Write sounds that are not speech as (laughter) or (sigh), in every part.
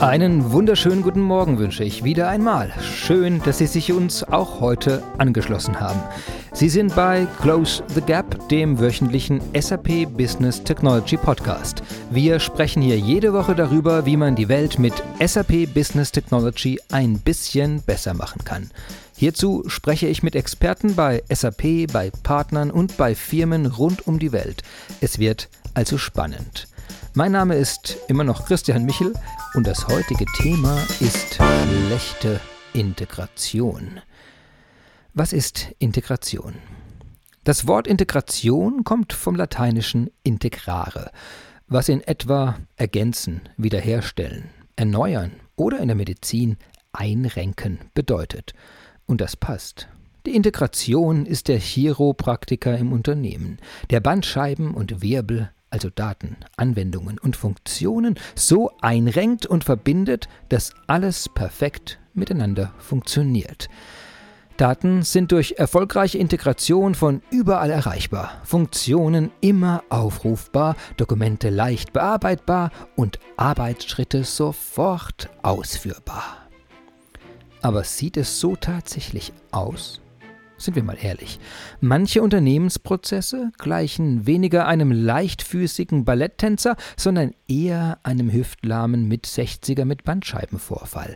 Einen wunderschönen guten Morgen wünsche ich wieder einmal. Schön, dass Sie sich uns auch heute angeschlossen haben. Sie sind bei Close the Gap, dem wöchentlichen SAP Business Technology Podcast. Wir sprechen hier jede Woche darüber, wie man die Welt mit SAP Business Technology ein bisschen besser machen kann. Hierzu spreche ich mit Experten bei SAP, bei Partnern und bei Firmen rund um die Welt. Es wird also spannend. Mein Name ist immer noch Christian Michel und das heutige Thema ist schlechte Integration. Was ist Integration? Das Wort Integration kommt vom lateinischen integrare, was in etwa ergänzen, wiederherstellen, erneuern oder in der Medizin einrenken bedeutet. Und das passt. Die Integration ist der Chiropraktiker im Unternehmen, der Bandscheiben und Wirbel also Daten, Anwendungen und Funktionen, so einrenkt und verbindet, dass alles perfekt miteinander funktioniert. Daten sind durch erfolgreiche Integration von überall erreichbar, Funktionen immer aufrufbar, Dokumente leicht bearbeitbar und Arbeitsschritte sofort ausführbar. Aber sieht es so tatsächlich aus? Sind wir mal ehrlich. Manche Unternehmensprozesse gleichen weniger einem leichtfüßigen Balletttänzer, sondern eher einem Hüftlahmen mit 60er mit Bandscheibenvorfall.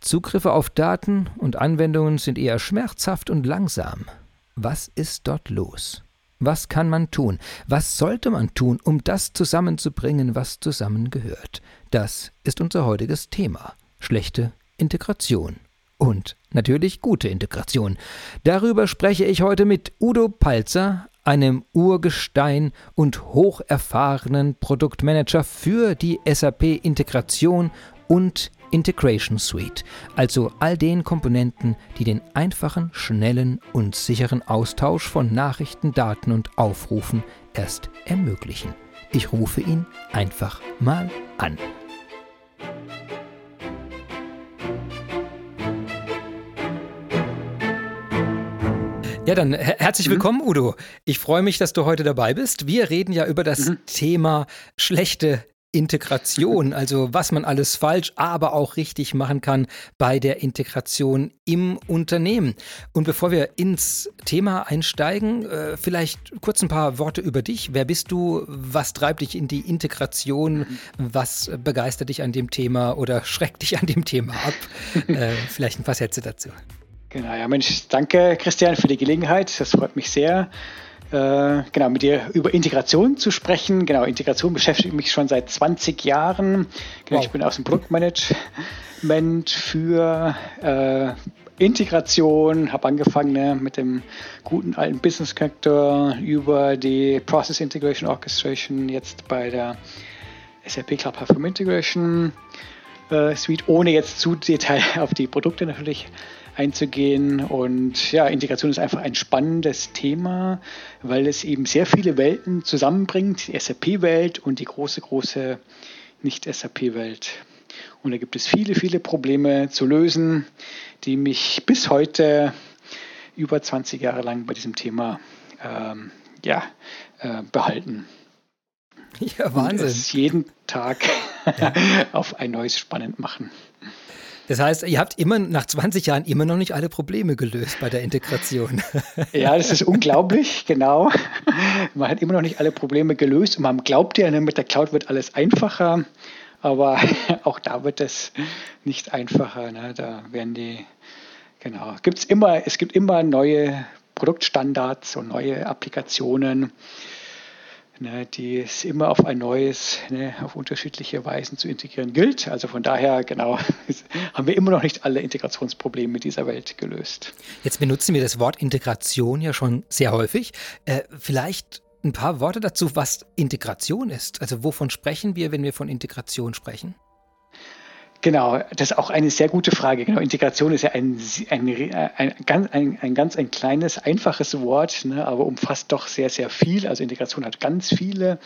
Zugriffe auf Daten und Anwendungen sind eher schmerzhaft und langsam. Was ist dort los? Was kann man tun? Was sollte man tun, um das zusammenzubringen, was zusammengehört? Das ist unser heutiges Thema. Schlechte Integration und natürlich gute Integration. Darüber spreche ich heute mit Udo Palzer, einem Urgestein und hocherfahrenen Produktmanager für die SAP Integration und Integration Suite, also all den Komponenten, die den einfachen, schnellen und sicheren Austausch von Nachrichten, Daten und Aufrufen erst ermöglichen. Ich rufe ihn einfach mal an. Ja, dann herzlich mhm. willkommen, Udo. Ich freue mich, dass du heute dabei bist. Wir reden ja über das mhm. Thema schlechte Integration, (laughs) also was man alles falsch, aber auch richtig machen kann bei der Integration im Unternehmen. Und bevor wir ins Thema einsteigen, äh, vielleicht kurz ein paar Worte über dich. Wer bist du? Was treibt dich in die Integration? Mhm. Was begeistert dich an dem Thema oder schreckt dich an dem Thema ab? (laughs) Äh, vielleicht ein paar Sätze dazu. Genau, ja, Mensch, danke Christian für die Gelegenheit. Das freut mich sehr, äh, genau, mit dir über Integration zu sprechen. Genau, Integration beschäftigt mich schon seit 20 Jahren. Genau, wow. Ich bin aus dem Produktmanagement für äh, Integration, habe angefangen ne, mit dem guten alten Business Character über die Process Integration Orchestration, jetzt bei der SAP Cloud Platform Integration äh, Suite, ohne jetzt zu detail (laughs) auf die Produkte natürlich einzugehen. Und ja, Integration ist einfach ein spannendes Thema, weil es eben sehr viele Welten zusammenbringt, die SAP-Welt und die große, große Nicht-SAP-Welt. Und da gibt es viele, viele Probleme zu lösen, die mich bis heute über 20 Jahre lang bei diesem Thema ähm, ja, äh, behalten. Ja, Wahnsinn. Und es jeden Tag ja. (laughs) auf ein neues spannend machen. Das heißt, ihr habt immer nach 20 Jahren immer noch nicht alle Probleme gelöst bei der Integration. (laughs) Ja, das ist unglaublich, genau. Man hat immer noch nicht alle Probleme gelöst und man glaubt ja, ne, mit der Cloud wird alles einfacher, aber (laughs) auch da wird es nicht einfacher. Ne? Da werden die, genau, gibt's immer, es gibt immer neue Produktstandards und neue Applikationen ne, die es immer auf ein neues, ne, auf unterschiedliche Weisen zu integrieren gilt. Also von daher, genau, (laughs) haben wir immer noch nicht alle Integrationsprobleme dieser Welt gelöst. Jetzt benutzen wir das Wort Integration ja schon sehr häufig. Äh, vielleicht ein paar Worte dazu, was Integration ist. Also wovon sprechen wir, wenn wir von Integration sprechen? Genau, das ist auch eine sehr gute Frage. Genau, Integration ist ja ein, ein, ein, ganz, ein, ein ganz ein kleines, einfaches Wort, ne, aber umfasst doch sehr, sehr viel. Also Integration hat ganz viele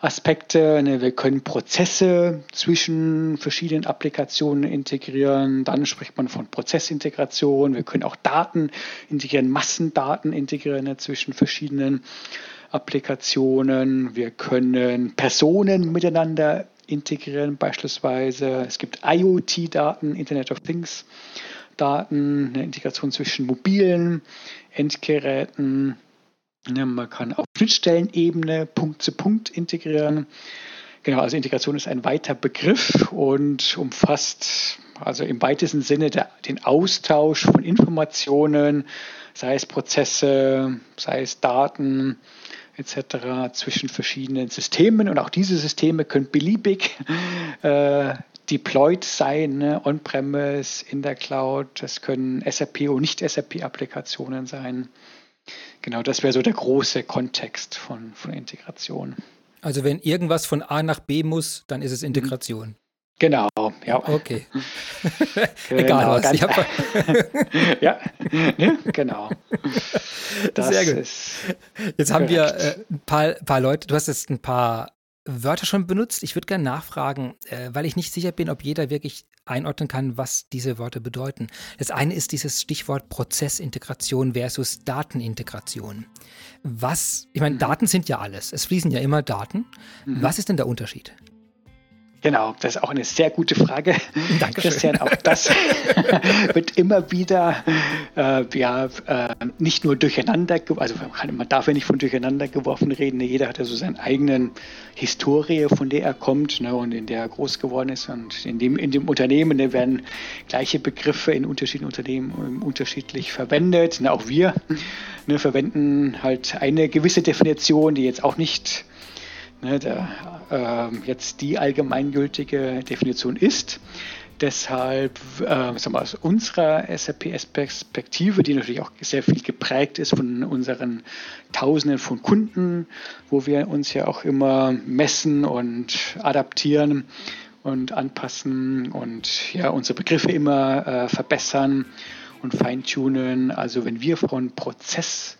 Aspekte. Ne. Wir können Prozesse zwischen verschiedenen Applikationen integrieren. Dann spricht man von Prozessintegration. Wir können auch Daten integrieren, Massendaten integrieren ne, zwischen verschiedenen Applikationen. Wir können Personen miteinander integrieren beispielsweise. Es gibt IoT-Daten, Internet of Things. Daten, eine Integration zwischen mobilen Endgeräten. Man kann auf Schnittstellenebene Punkt zu Punkt integrieren. Genau, also Integration ist ein weiter Begriff und umfasst also im weitesten Sinne der, den Austausch von Informationen, sei es Prozesse, sei es Daten etc. zwischen verschiedenen Systemen. Und auch diese Systeme können beliebig äh, deployed sein, ne? on-premise, in der Cloud. Das können SAP und Nicht-SAP-Applikationen sein. Genau, das wäre so der große Kontext von, von Integration. Also wenn irgendwas von A nach B muss, dann ist es mhm. Integration. Genau, ja. Okay. (laughs) genau, Egal was. Ich hab... (laughs) ja, ne? genau. (laughs) Das Sehr gut. Jetzt haben wir äh, ein paar, paar Leute, du hast jetzt ein paar Wörter schon benutzt. Ich würde gerne nachfragen, äh, weil ich nicht sicher bin, ob jeder wirklich einordnen kann, was diese Worte bedeuten. Das eine ist dieses Stichwort Prozessintegration versus Datenintegration. Was, ich meine, mhm. Daten sind ja alles. Es fließen ja immer Daten. Mhm. Was ist denn der Unterschied? Genau, das ist auch eine sehr gute Frage, (laughs) Dankeschön. Christian. Auch das (laughs) wird immer wieder äh, ja, äh, nicht nur durcheinander, also man darf ja nicht von durcheinander geworfen reden. Jeder hat ja so seine eigenen Historie, von der er kommt ne, und in der er groß geworden ist. Und in dem, in dem Unternehmen ne, werden gleiche Begriffe in unterschiedlichen Unternehmen unterschiedlich verwendet. Ne, auch wir ne, verwenden halt eine gewisse Definition, die jetzt auch nicht ne, der, äh, jetzt die allgemeingültige Definition ist. Deshalb, äh, sagen wir, aus unserer SAP-Perspektive, die natürlich auch sehr viel geprägt ist von unseren Tausenden von Kunden, wo wir uns ja auch immer messen und adaptieren und anpassen und ja unsere Begriffe immer äh, verbessern und feintunen. Also wenn wir von Prozess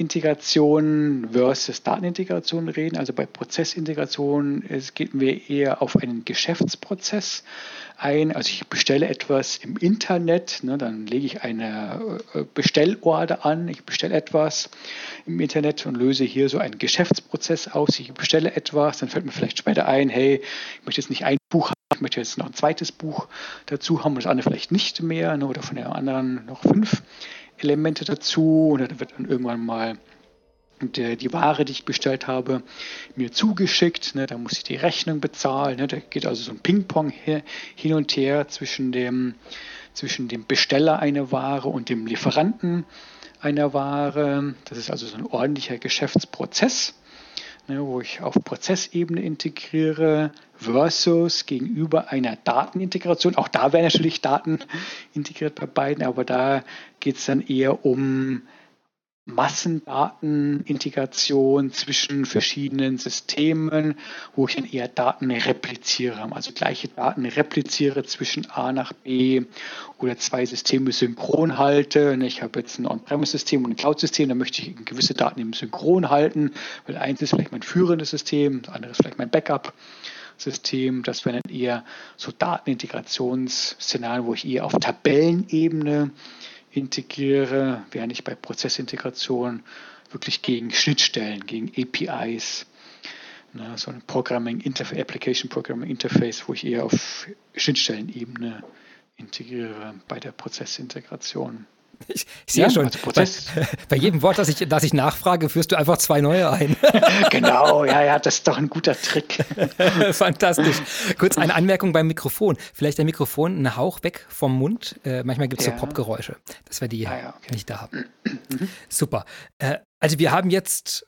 Integration versus Datenintegration reden. Also bei Prozessintegration gehen wir eher auf einen Geschäftsprozess ein. Also ich bestelle etwas im Internet, ne, dann lege ich eine äh, Bestellorder an, ich bestelle etwas im Internet und löse hier so einen Geschäftsprozess aus. Ich bestelle etwas, dann fällt mir vielleicht später ein, hey, ich möchte jetzt nicht ein Buch haben, ich möchte jetzt noch ein zweites Buch dazu haben und das andere vielleicht nicht mehr ne, oder von der anderen noch fünf. Elemente dazu und dann wird dann irgendwann mal der, die Ware, die ich bestellt habe, mir zugeschickt. Ne, da muss ich die Rechnung bezahlen. Ne, da geht also so ein Ping-Pong hin und her zwischen dem, zwischen dem Besteller einer Ware und dem Lieferanten einer Ware. Das ist also so ein ordentlicher Geschäftsprozess, ne, wo ich auf Prozessebene integriere versus gegenüber einer Datenintegration. Auch da werden natürlich Daten (laughs) integriert bei beiden, aber da geht es dann eher um Massendatenintegration zwischen verschiedenen Systemen, wo ich dann eher Daten repliziere, also gleiche Daten repliziere zwischen A nach B oder zwei Systeme synchron halte. Ich habe jetzt ein On-Premise-System und ein Cloud-System, da möchte ich gewisse Daten im Synchron halten, weil eins ist vielleicht mein führendes System, das andere ist vielleicht mein Backup. System. Das wären dann eher so Datenintegrationsszenarien, wo ich eher auf Tabellenebene integriere, während ich bei Prozessintegration wirklich gegen Schnittstellen, gegen APIs, ne, so ein Programming Interface, Application Programming Interface, wo ich eher auf Schnittstellenebene integriere bei der Prozessintegration. Ich, ich sehe ja, schon, also bei, (laughs) bei, jedem Wort, das ich, das ich nachfrage, führst du einfach zwei neue ein. (laughs) genau, ja, ja, das ist doch ein guter Trick. (laughs) Fantastisch. Kurz eine Anmerkung beim Mikrofon. Vielleicht der Mikrofon einen Hauch weg vom Mund. Äh, manchmal gibt es ja. so Popgeräusche, dass wir die ah, ja, okay. nicht da haben. Mhm. Super. Äh, also wir haben jetzt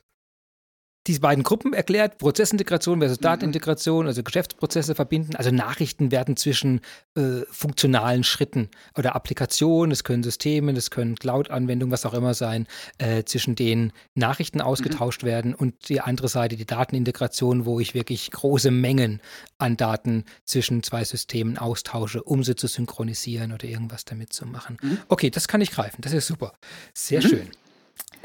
diese beiden Gruppen erklärt, Prozessintegration versus mhm. Datenintegration, also Geschäftsprozesse verbinden, also Nachrichten werden zwischen äh, funktionalen Schritten oder Applikationen, es können Systeme, es können Cloud-Anwendungen, was auch immer sein, äh, zwischen denen Nachrichten mhm. ausgetauscht mhm. werden und die andere Seite, die Datenintegration, wo ich wirklich große Mengen an Daten zwischen zwei Systemen austausche, um sie zu synchronisieren oder irgendwas damit zu machen. Mhm. Okay, das kann ich greifen, das ist super. Sehr mhm. schön.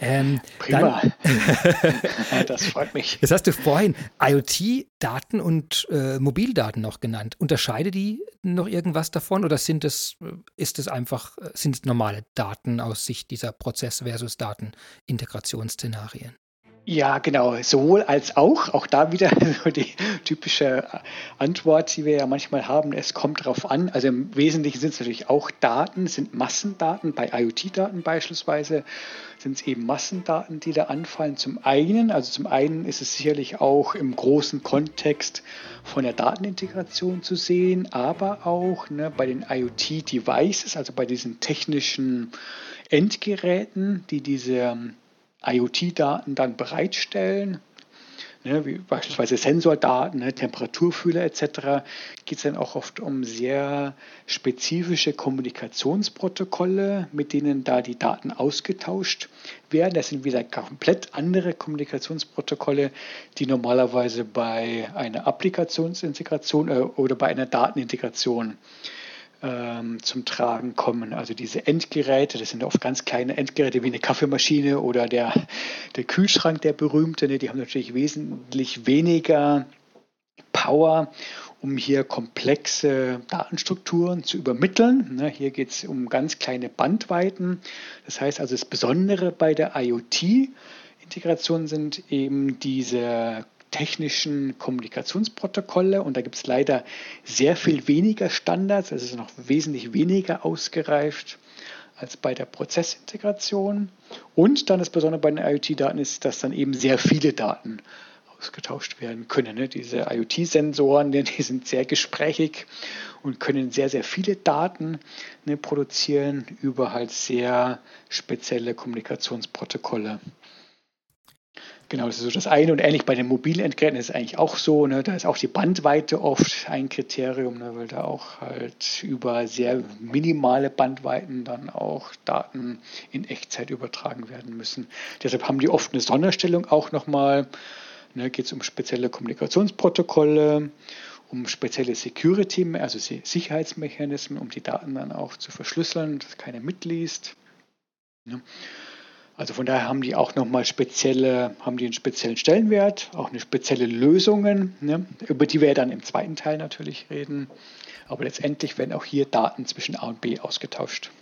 Ähm, Prima. Dann, (laughs) das freut mich. Jetzt hast du vorhin IoT-Daten und äh, Mobildaten noch genannt. Unterscheide die noch irgendwas davon oder sind es, äh, ist es einfach, äh, sind es normale Daten aus Sicht dieser Prozess- versus Datenintegrationsszenarien? Ja, genau, sowohl als auch. Auch da wieder (laughs) so die typische Antwort, die wir ja manchmal haben. Es kommt darauf an. Also im Wesentlichen sind es natürlich auch Daten, sind Massendaten. Bei IoT-Daten beispielsweise sind es eben Massendaten, die da anfallen. Zum einen, also zum einen ist es sicherlich auch im großen Kontext von der Datenintegration zu sehen, aber auch ne, bei den IoT-Devices, also bei diesen technischen Endgeräten, die diese IoT-Daten dann bereitstellen, ne, wie beispielsweise Sensordaten, ne, Temperaturfühler etc., geht es dann auch oft um sehr spezifische Kommunikationsprotokolle, mit denen da die Daten ausgetauscht werden. Das sind wieder komplett andere Kommunikationsprotokolle, die normalerweise bei einer Applikationsintegration äh, oder bei einer Datenintegration ähm, zum Tragen kommen. Also diese Endgeräte, das sind oft ganz kleine Endgeräte wie eine Kaffeemaschine oder der, der Kühlschrank, der berühmte, ne, die haben natürlich wesentlich weniger Power, um hier komplexe Datenstrukturen zu übermitteln. Ne, hier geht es um ganz kleine Bandweiten. Das heißt also, das Besondere bei der IoT-Integration sind eben diese technischen Kommunikationsprotokolle und da gibt es leider sehr viel weniger Standards, also es ist noch wesentlich weniger ausgereift als bei der Prozessintegration. Und dann das Besondere bei den IoT-Daten ist, dass dann eben sehr viele Daten ausgetauscht werden können. Ne? Diese IoT-Sensoren, (laughs) die sind sehr gesprächig und können sehr, sehr viele Daten ne, produzieren über halt sehr spezielle Kommunikationsprotokolle. Genau, das ist so das eine. Und ähnlich bei den mobilen Endgeräten ist es eigentlich auch so. Ne? Da ist auch die Bandweite oft ein Kriterium, ne? weil da auch halt über sehr minimale Bandweiten dann auch Daten in Echtzeit übertragen werden müssen. Deshalb haben die oft eine Sonderstellung auch nochmal. Ne? Geht es um spezielle Kommunikationsprotokolle, um spezielle Security, also Sicherheitsmechanismen, um die Daten dann auch zu verschlüsseln, dass keiner mitliest. Ne? Also von daher haben die auch nochmal spezielle, haben die einen speziellen Stellenwert, auch eine spezielle Lösungen, ne, über die wir dann im zweiten Teil natürlich reden. Aber letztendlich werden auch hier Daten zwischen A und B ausgetauscht.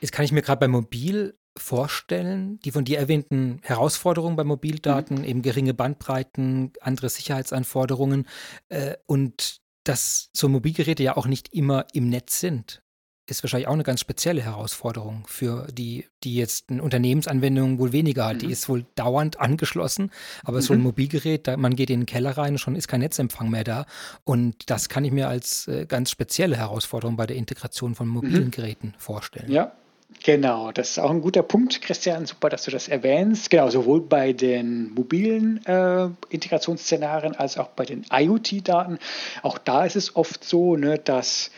Jetzt kann ich mir gerade bei Mobil vorstellen, die von dir erwähnten Herausforderungen bei Mobildaten, mhm. eben geringe Bandbreiten, andere Sicherheitsanforderungen äh, und dass so Mobilgeräte ja auch nicht immer im Netz sind ist wahrscheinlich auch eine ganz spezielle Herausforderung für die, die jetzt eine Unternehmensanwendung wohl weniger hat. Mhm. Die ist wohl dauernd angeschlossen, aber mhm. so ein mhm. Mobilgerät, da, man geht in den Keller rein und schon ist kein Netzempfang mehr da. Und das kann ich mir als äh, ganz spezielle Herausforderung bei der Integration von mobilen mhm. Geräten vorstellen. Ja, Genau, das ist auch ein guter Punkt, Christian. Super, dass du das erwähnst. Genau, sowohl bei den mobilen äh, Integrationsszenarien als auch bei den IoT-Daten. Auch da ist es oft so, ne, dass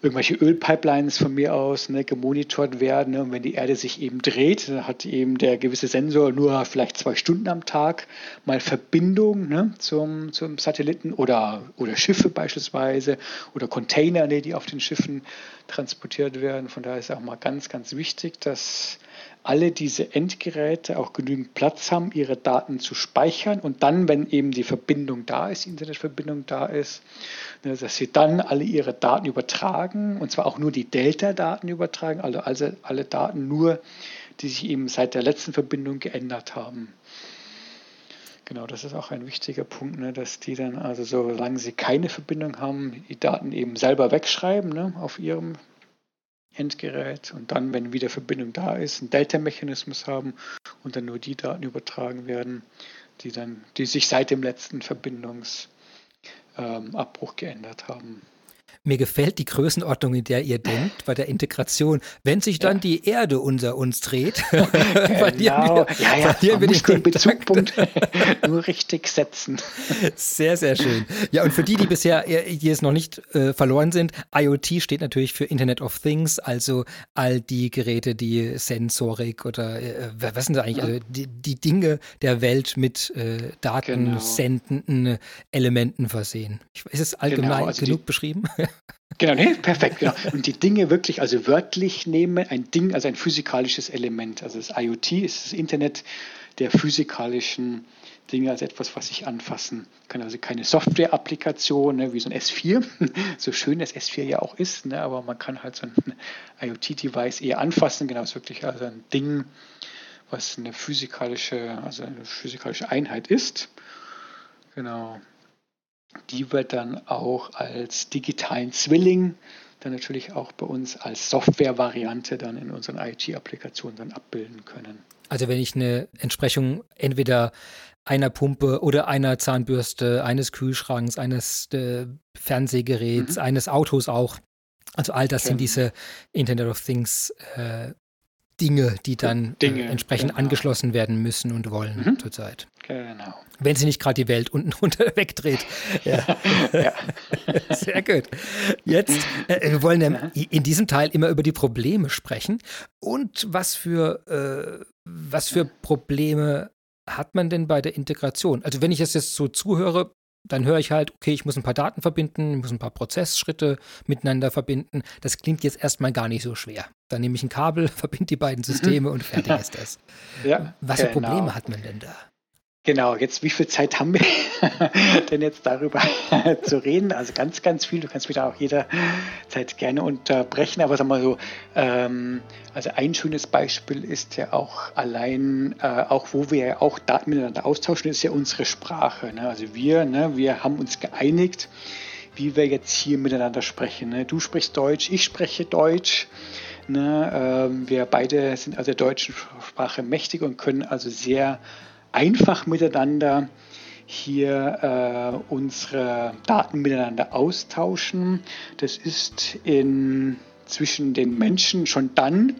irgendwelche Ölpipelines von mir aus ne, gemonitort werden. Ne, und wenn die Erde sich eben dreht, dann hat eben der gewisse Sensor nur vielleicht zwei Stunden am Tag mal Verbindung ne, zum, zum Satelliten oder, oder Schiffe beispielsweise oder Container, ne, die auf den Schiffen transportiert werden. Von daher ist auch mal ganz, ganz wichtig, dass alle diese Endgeräte auch genügend Platz haben, ihre Daten zu speichern und dann, wenn eben die Verbindung da ist, die Internetverbindung da ist, ne, dass sie dann alle ihre Daten übertragen und zwar auch nur die Delta-Daten übertragen, also, alle Daten nur, die sich eben seit der letzten Verbindung geändert haben. Genau, das ist auch ein wichtiger Punkt, ne, dass die dann, also solange sie keine Verbindung haben, die Daten eben selber wegschreiben ne, auf ihrem Endgerät und dann, wenn wieder Verbindung da ist, einen Delta-Mechanismus haben und dann nur die Daten übertragen werden, die dann, die sich seit dem letzten Verbindungsabbruch ähm, geändert haben. Mir gefällt die Größenordnung, in der ihr denkt bei der Integration. Wenn sich dann ja. die Erde unter uns dreht, (laughs) (laughs) genau. verlieren wir, ja, ja, verlieren wir den Bezugpunkt (laughs) nur richtig setzen. Sehr, sehr schön. Ja, und für die, die bisher hier es noch nicht äh, verloren sind, IoT steht natürlich für Internet of Things, also all die Geräte, die Sensorik oder äh, was sind das eigentlich, also die, die, Dinge der Welt mit äh, datensendenden genau. Elementen versehen. Ist es allgemein genau, also genug die, beschrieben? Genau, nee, perfekt, genau. Und die Dinge wirklich, also wörtlich nehmen, ein Ding, also ein physikalisches Element. Also das IoT ist das Internet der physikalischen Dinge als etwas, was ich anfassen kann. Also keine Software-Applikation, ne, wie so ein S4, (laughs) so schön das S4 ja auch ist, ne, aber man kann halt so ein IoT-Device eher anfassen. Genau, ist wirklich also ein Ding, was eine physikalische, also eine physikalische Einheit ist. Genau. Die wird dann auch als digitalen Zwilling dann natürlich auch bei uns als Software-Variante dann in unseren IT-Applikationen dann abbilden können. Also wenn ich eine Entsprechung entweder einer Pumpe oder einer Zahnbürste, eines Kühlschranks, eines äh, Fernsehgeräts, mhm. eines Autos auch. Also all das okay. sind diese Internet of Things äh, Dinge, die dann äh, Dinge, äh, entsprechend genau. angeschlossen werden müssen und wollen mhm. zurzeit. Genau. Wenn sie nicht gerade die Welt unten (laughs) runter wegdreht. Ja. (laughs) ja. (laughs) Sehr gut. Jetzt, äh, wir wollen ja in diesem Teil immer über die Probleme sprechen. Und was für, äh, was für Probleme hat man denn bei der Integration? Also wenn ich es jetzt so zuhöre, dann höre ich halt, okay, ich muss ein paar Daten verbinden, ich muss ein paar Prozessschritte miteinander verbinden. Das klingt jetzt erstmal gar nicht so schwer. Dann nehme ich ein Kabel, (laughs) verbinde die beiden Systeme und fertig (laughs) ist das. Ja, Was für genau. Probleme hat man denn da? Genau, jetzt wie viel Zeit haben wir (laughs) denn jetzt darüber (laughs) zu reden? Also ganz, ganz viel. Du kannst mich da auch jederzeit gerne unterbrechen. Aber sag mal so, ähm, also ein schönes Beispiel ist ja auch allein, äh, auch wo wir ja auch Daten miteinander austauschen, ist ja unsere Sprache. Ne? Also wir, ne, wir haben uns geeinigt, wie wir jetzt hier miteinander sprechen. Ne? Du sprichst Deutsch, ich spreche Deutsch. Ne? Ähm, wir beide sind also der deutschen Sprache mächtig und können also sehr einfach miteinander hier äh, unsere Daten miteinander austauschen. Das ist in, zwischen den Menschen schon dann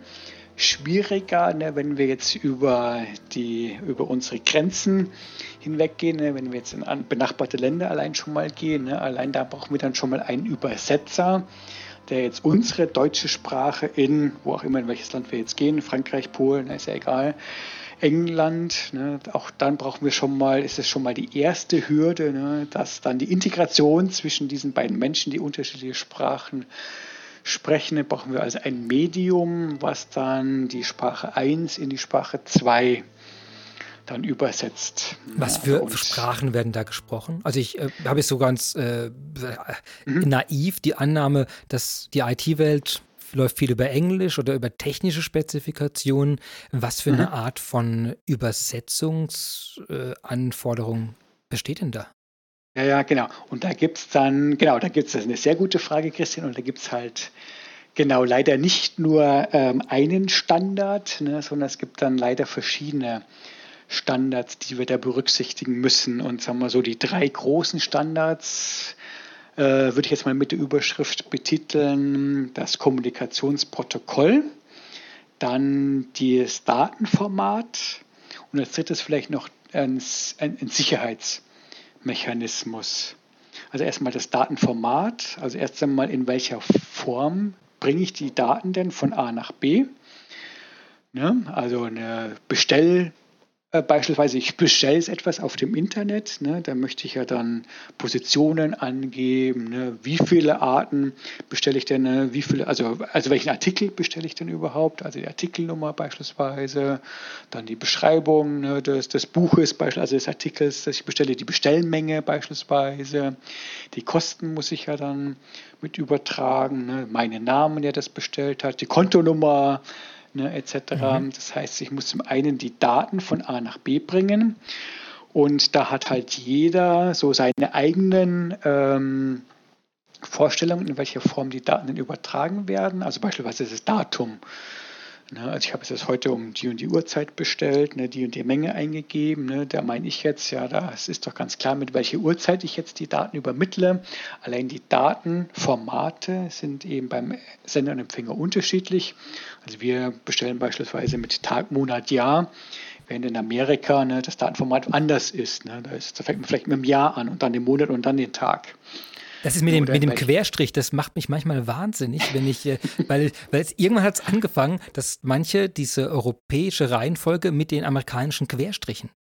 schwieriger, ne, wenn wir jetzt über, die, über unsere Grenzen hinweggehen, ne, wenn wir jetzt in benachbarte Länder allein schon mal gehen. Ne, allein da brauchen wir dann schon mal einen Übersetzer, der jetzt unsere deutsche Sprache in, wo auch immer, in welches Land wir jetzt gehen, Frankreich, Polen, ist ja egal, England. Ne, auch dann brauchen wir schon mal, ist es schon mal die erste Hürde, ne, dass dann die Integration zwischen diesen beiden Menschen, die unterschiedliche Sprachen sprechen, da brauchen wir also ein Medium, was dann die Sprache 1 in die Sprache 2 dann übersetzt. Was für ja, Sprachen werden da gesprochen? Also ich äh, habe jetzt so ganz äh, mhm. naiv die Annahme, dass die IT-Welt läuft viel über Englisch oder über technische Spezifikationen. Was für mhm. eine Art von Übersetzungsanforderung äh, besteht denn da? Ja, ja, genau. Und da gibt es dann, genau, da gibt es eine sehr gute Frage, Christian, und da gibt es halt genau leider nicht nur ähm, einen Standard, ne, sondern es gibt dann leider verschiedene Standards, die wir da berücksichtigen müssen. Und sagen wir so, die drei großen Standards, äh, würde ich jetzt mal mit der Überschrift betiteln, das Kommunikationsprotokoll, dann das Datenformat und als drittes vielleicht noch ein, ein, ein Sicherheitsmechanismus. Also erstmal das Datenformat, also erst einmal in welcher Form bringe ich die Daten denn von A nach B. Ne? Also eine Bestell- beispielsweise, ich bestelle etwas auf dem Internet, ne, da möchte ich ja dann Positionen angeben, ne, wie viele Arten bestelle ich denn, ne, wie viele, also, also welchen Artikel bestelle ich denn überhaupt, also die Artikelnummer beispielsweise, dann die Beschreibung ne, des, des Buches, also des Artikels, das ich bestelle, die Bestellmenge beispielsweise, die Kosten muss ich ja dann mit übertragen, ne, meinen Namen, der das bestellt hat, die Kontonummer, ne, etc. Mhm. Das heißt, ich muss zum einen die Daten von A nach B bringen und da hat halt jeder so seine eigenen ähm, Vorstellungen, in welcher Form die Daten übertragen werden. Also beispielsweise das Datum. Ne, also ich habe es jetzt heute um die und die Uhrzeit bestellt, ne, die und die Menge eingegeben. Ne, da meine ich jetzt, ja, das ist doch ganz klar, mit welcher Uhrzeit ich jetzt die Daten übermittle. Allein die Datenformate sind eben beim Sender und Empfänger unterschiedlich. Also wir bestellen beispielsweise mit Tag, Monat, Jahr, während in Amerika ne, das Datenformat anders ist. Ne. Da, ist, da fängt man vielleicht mit dem Jahr an und dann den Monat und dann den Tag. Das ist mit dem, mit dem Querstrich, das macht mich manchmal wahnsinnig, wenn ich, äh, weil, weil es, irgendwann hat es angefangen, dass manche diese europäische Reihenfolge mit den amerikanischen Querstrichen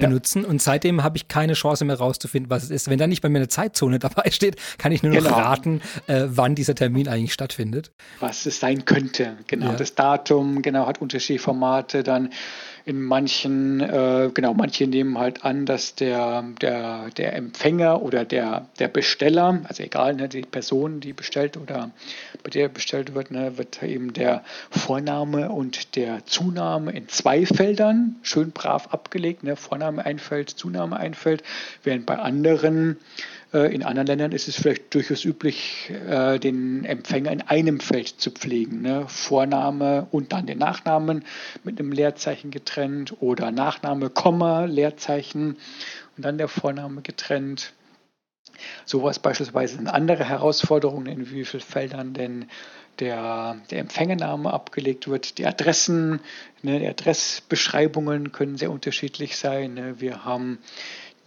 benutzen. Ja. Und seitdem habe ich keine Chance mehr rauszufinden, was es ist. Wenn da nicht bei mir eine Zeitzone (laughs) dabei steht, kann ich nur noch genau. raten, äh, wann dieser Termin eigentlich stattfindet. Was es sein könnte. Genau, ja. das Datum, genau, hat unterschiedliche Formate. Dann In manchen, äh, genau, manche nehmen halt an, dass der, der, der Empfänger oder der, der Besteller, also egal, ne, die Person, die bestellt oder bei der bestellt wird, ne, wird eben der Vorname und der Zunahme in zwei Feldern schön brav abgelegt. Ne, Vorname ein Feld, Zunahme ein während bei anderen in anderen Ländern ist es vielleicht durchaus üblich, äh, den Empfänger in einem Feld zu pflegen. Ne? Vorname und dann den Nachnamen mit einem Leerzeichen getrennt oder Nachname, Komma, Leerzeichen und dann der Vorname getrennt. Sowas beispielsweise sind andere Herausforderungen, in wie vielen Feldern denn der, der Empfängername abgelegt wird. Die Adressen, ne, die Adressbeschreibungen können sehr unterschiedlich sein. Ne. Wir haben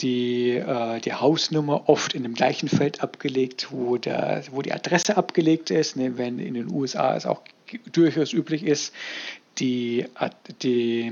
die, äh, die Hausnummer oft in dem gleichen Feld abgelegt, wo, der, wo die Adresse abgelegt ist. Ne, wenn in den USA es auch durchaus üblich ist, die, die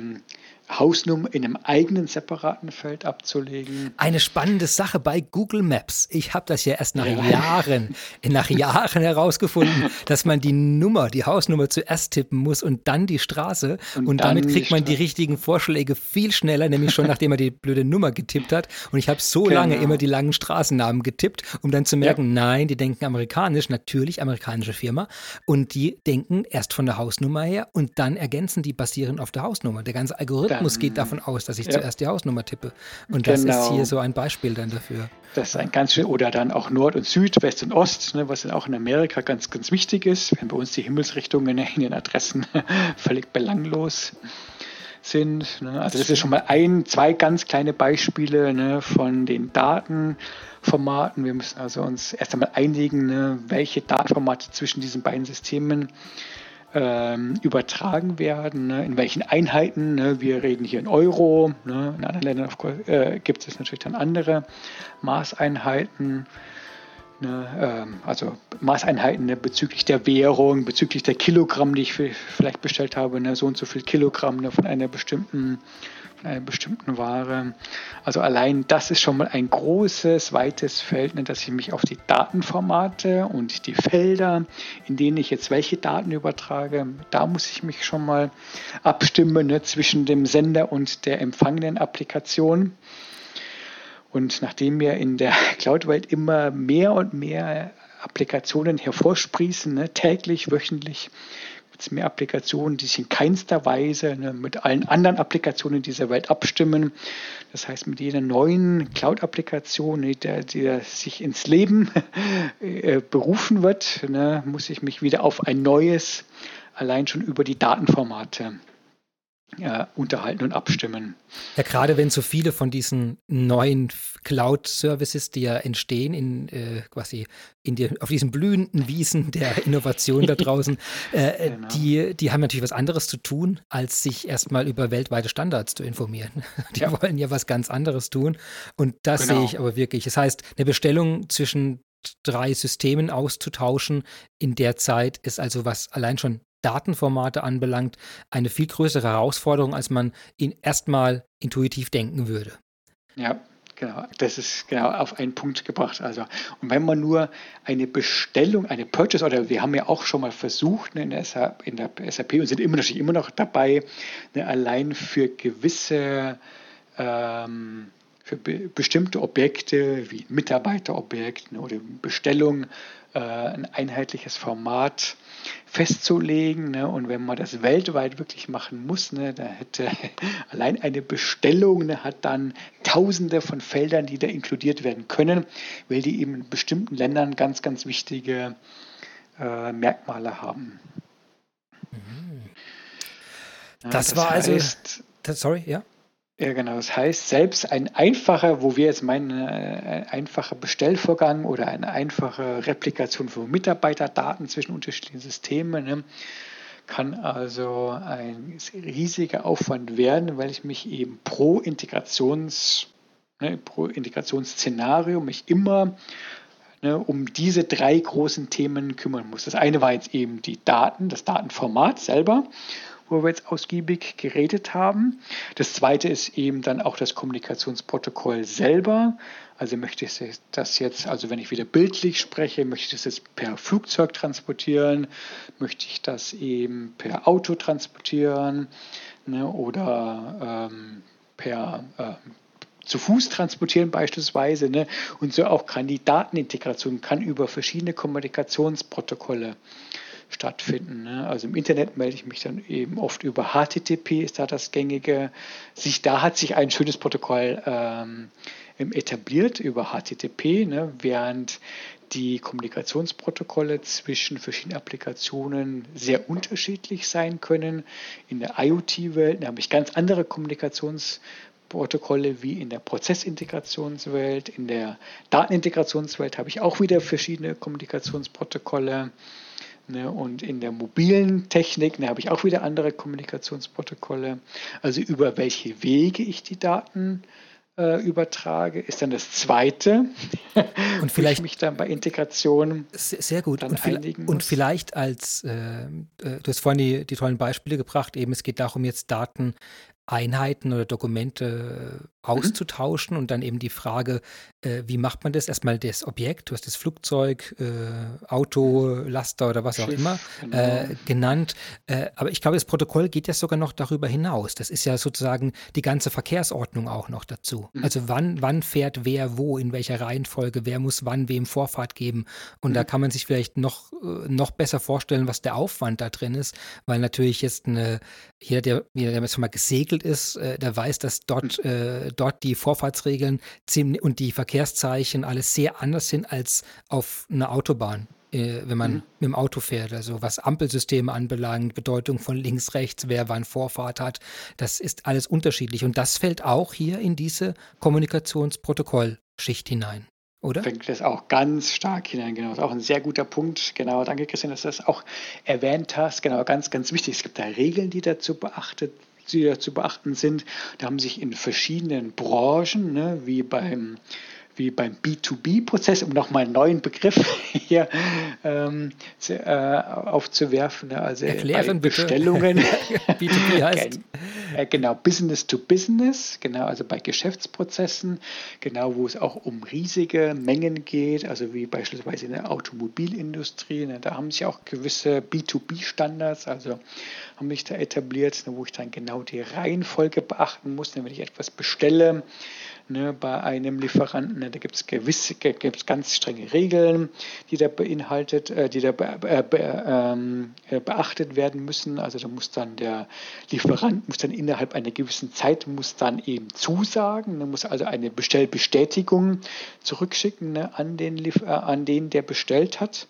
Hausnummer in einem eigenen separaten Feld abzulegen. Eine spannende Sache bei Google Maps. Ich habe das ja erst nach ja. Jahren, nach Jahren herausgefunden, dass man die Nummer, die Hausnummer zuerst tippen muss und dann die Straße. Und, und damit kriegt man die richtigen Vorschläge viel schneller, nämlich schon nachdem man die blöde Nummer getippt hat. Und ich habe so genau. lange immer die langen Straßennamen getippt, um dann zu merken, ja. nein, die denken amerikanisch, natürlich amerikanische Firma. Und die denken erst von der Hausnummer her und dann ergänzen die basierend auf der Hausnummer. Der ganze Algorithmus Algorithmus geht davon aus, dass ich ja. zuerst die Hausnummer tippe. Und das genau. ist hier so ein Beispiel dann dafür. Das ist ein ganz schön, oder dann auch Nord und Süd, West und Ost, ne, was dann auch in Amerika ganz, ganz wichtig ist, wenn bei uns die Himmelsrichtungen in den Adressen (laughs) völlig belanglos sind. Ne. Also das ist schon mal ein, zwei ganz kleine Beispiele ne, von den Datenformaten. Wir müssen also uns erst einmal einigen, ne, welche Datenformate zwischen diesen beiden Systemen ähm, übertragen werden, ne? in welchen Einheiten. Ne? Wir reden hier in Euro, ne? in anderen Ländern äh, gibt es natürlich dann andere Maßeinheiten. Ne? Ähm, also Maßeinheiten ne? bezüglich der Währung, bezüglich der Kilogramm, die ich vielleicht bestellt habe, ne? so und so viel Kilogramm von einer bestimmten einer bestimmten Ware. Also allein das ist schon mal ein großes, weites Feld, ne, dass ich mich auf die Datenformate und die Felder, in denen ich jetzt welche Daten übertrage, da muss ich mich schon mal abstimmen ne, zwischen dem Sender und der empfangenen Applikation. Und nachdem wir in der (laughs) Cloud-Welt immer mehr und mehr Applikationen hervorsprießen, ne, täglich, wöchentlich, es mehr Applikationen, die sich in keinster Weise ne, mit allen anderen Applikationen dieser Welt abstimmen. Das heißt, mit jeder neuen Cloud-Applikation, die, die sich ins Leben (laughs) äh, berufen wird, ne, muss ich mich wieder auf ein neues, allein schon über die Datenformate äh, unterhalten und abstimmen. Ja, gerade wenn so viele von diesen neuen Cloud-Services, die ja entstehen in äh, quasi in die, auf diesen blühenden Wiesen der (laughs) Innovation da draußen, äh, genau. die, die haben natürlich was anderes zu tun, als sich erstmal über weltweite Standards zu informieren. (laughs) Die ja. wollen ja was ganz anderes tun. Und das genau. sehe ich aber wirklich. Das heißt, eine Bestellung zwischen drei Systemen auszutauschen in der Zeit ist also was allein schon Datenformate anbelangt, eine viel größere Herausforderung, als man ihn erstmal intuitiv denken würde. Ja, genau. Das ist genau auf einen Punkt gebracht. Also, und wenn man nur eine Bestellung, eine Purchase oder wir haben ja auch schon mal versucht ne, in, der SAP, in der SAP und sind immer natürlich immer noch dabei, ne, allein für gewisse ähm, für be bestimmte Objekte wie Mitarbeiterobjekte ne, oder Bestellung äh, ein einheitliches Format festzulegen. Ne? Und wenn man das weltweit wirklich machen muss, ne, da hätte (laughs) allein eine Bestellung ne, hat dann Tausende von Feldern, die da inkludiert werden können, weil die eben in bestimmten Ländern ganz, ganz wichtige äh, Merkmale haben. Mhm. Das, ja, das war also heißt, also. Sorry, ja. Ja, genau. Das heißt, selbst ein einfacher, wo wir jetzt meinen, äh, ein einfacher Bestellvorgang oder eine einfache Replikation von Mitarbeiterdaten zwischen unterschiedlichen Systemen, ne, kann also ein riesiger Aufwand werden, weil ich mich eben pro Integrations, ne, pro Integrationsszenario mich immer ne, um diese drei großen Themen kümmern muss. Das eine war jetzt eben die Daten, das Datenformat selber wo wir jetzt ausgiebig geredet haben. Das zweite ist eben dann auch das Kommunikationsprotokoll selber. Also möchte ich das jetzt, also wenn ich wieder bildlich spreche, möchte ich das jetzt per Flugzeug transportieren, möchte ich das eben per Auto transportieren. ne, oder ähm, per äh, zu Fuß transportieren beispielsweise. Ne? Und so auch kann die Datenintegration kann über verschiedene Kommunikationsprotokolle stattfinden. Ne? Also im Internet melde ich mich dann eben oft über HTTP, ist da das gängige. Sich, da hat sich ein schönes Protokoll ähm, etabliert über HTTP, ne? während die Kommunikationsprotokolle zwischen verschiedenen Applikationen sehr unterschiedlich sein können. In der IoT-Welt habe ich ganz andere Kommunikationsprotokolle wie in der Prozessintegrationswelt. In der Datenintegrationswelt habe ich auch wieder verschiedene Kommunikationsprotokolle. Ne, und in der mobilen Technik ne, habe ich auch wieder andere Kommunikationsprotokolle. Also über welche Wege ich die Daten äh, übertrage, ist dann das zweite. Und vielleicht ich mich dann bei Integration sehr gut und, und, vielleicht als äh, äh, du hast vorhin die, die tollen Beispiele gebracht, eben es geht darum jetzt Daten Einheiten oder Dokumente mhm. auszutauschen und dann eben die Frage, äh, wie macht man das? Erstmal das Objekt, du hast das Flugzeug, äh, Auto, Laster oder was auch immer genau. äh, genannt. Äh, aber ich glaube, das Protokoll geht ja sogar noch darüber hinaus. Das ist ja sozusagen die ganze Verkehrsordnung auch noch dazu. Mhm. Also wann, wann fährt wer wo, in welcher Reihenfolge, wer muss wann wem Vorfahrt geben. Und mhm. da kann man sich vielleicht noch, äh, noch besser vorstellen, was der Aufwand da drin ist, weil natürlich jetzt eine, jeder, der, jeder, der schon mal gesegelt ist, äh, der weiß, dass dort, hm. äh, dort die Vorfahrtsregeln und die Verkehrszeichen alles sehr anders sind als auf einer Autobahn äh, wenn man mhm. mit dem Auto fährt. Also was Ampelsysteme anbelangt, Bedeutung von links, rechts, wer wann Vorfahrt hat, das ist alles unterschiedlich. Und das fällt auch hier in diese Kommunikationsprotokollschicht hinein. Oder? Fängt das auch ganz stark hinein, genau. Das ist auch ein sehr guter Punkt. Genau, danke Christian, dass du das auch erwähnt hast. Genau, ganz, ganz wichtig. Es gibt da Regeln, die dazu beachtet die da zu beachten sind. Da haben sich in verschiedenen Branchen, ne, wie beim wie beim B2B-Prozess, um nochmal einen neuen Begriff (laughs) hier ähm, zu, äh, aufzuwerfen. Ne, also Erklären Bestellungen. (laughs) B2B (laughs) heißt. Äh, genau, Business to Business, genau, also bei Geschäftsprozessen, genau, wo es auch um riesige Mengen geht, also wie beispielsweise in der Automobilindustrie. Ne, da haben sich auch gewisse B2B-Standards, also haben sich da etabliert, ne, wo ich dann genau die Reihenfolge beachten muss, ne, wenn ich etwas bestelle ne, bei einem Lieferanten. Ne, da gibt es gewisse, gibt's ganz strenge Regeln, die da beinhaltet, äh, die da be, äh, be, ähm, äh, beachtet werden müssen. Also da muss dann der Lieferant muss dann innerhalb einer gewissen Zeit muss dann eben zusagen, ne, muss also eine Bestellbestätigung zurückschicken ne, an den äh, an den der bestellt hat.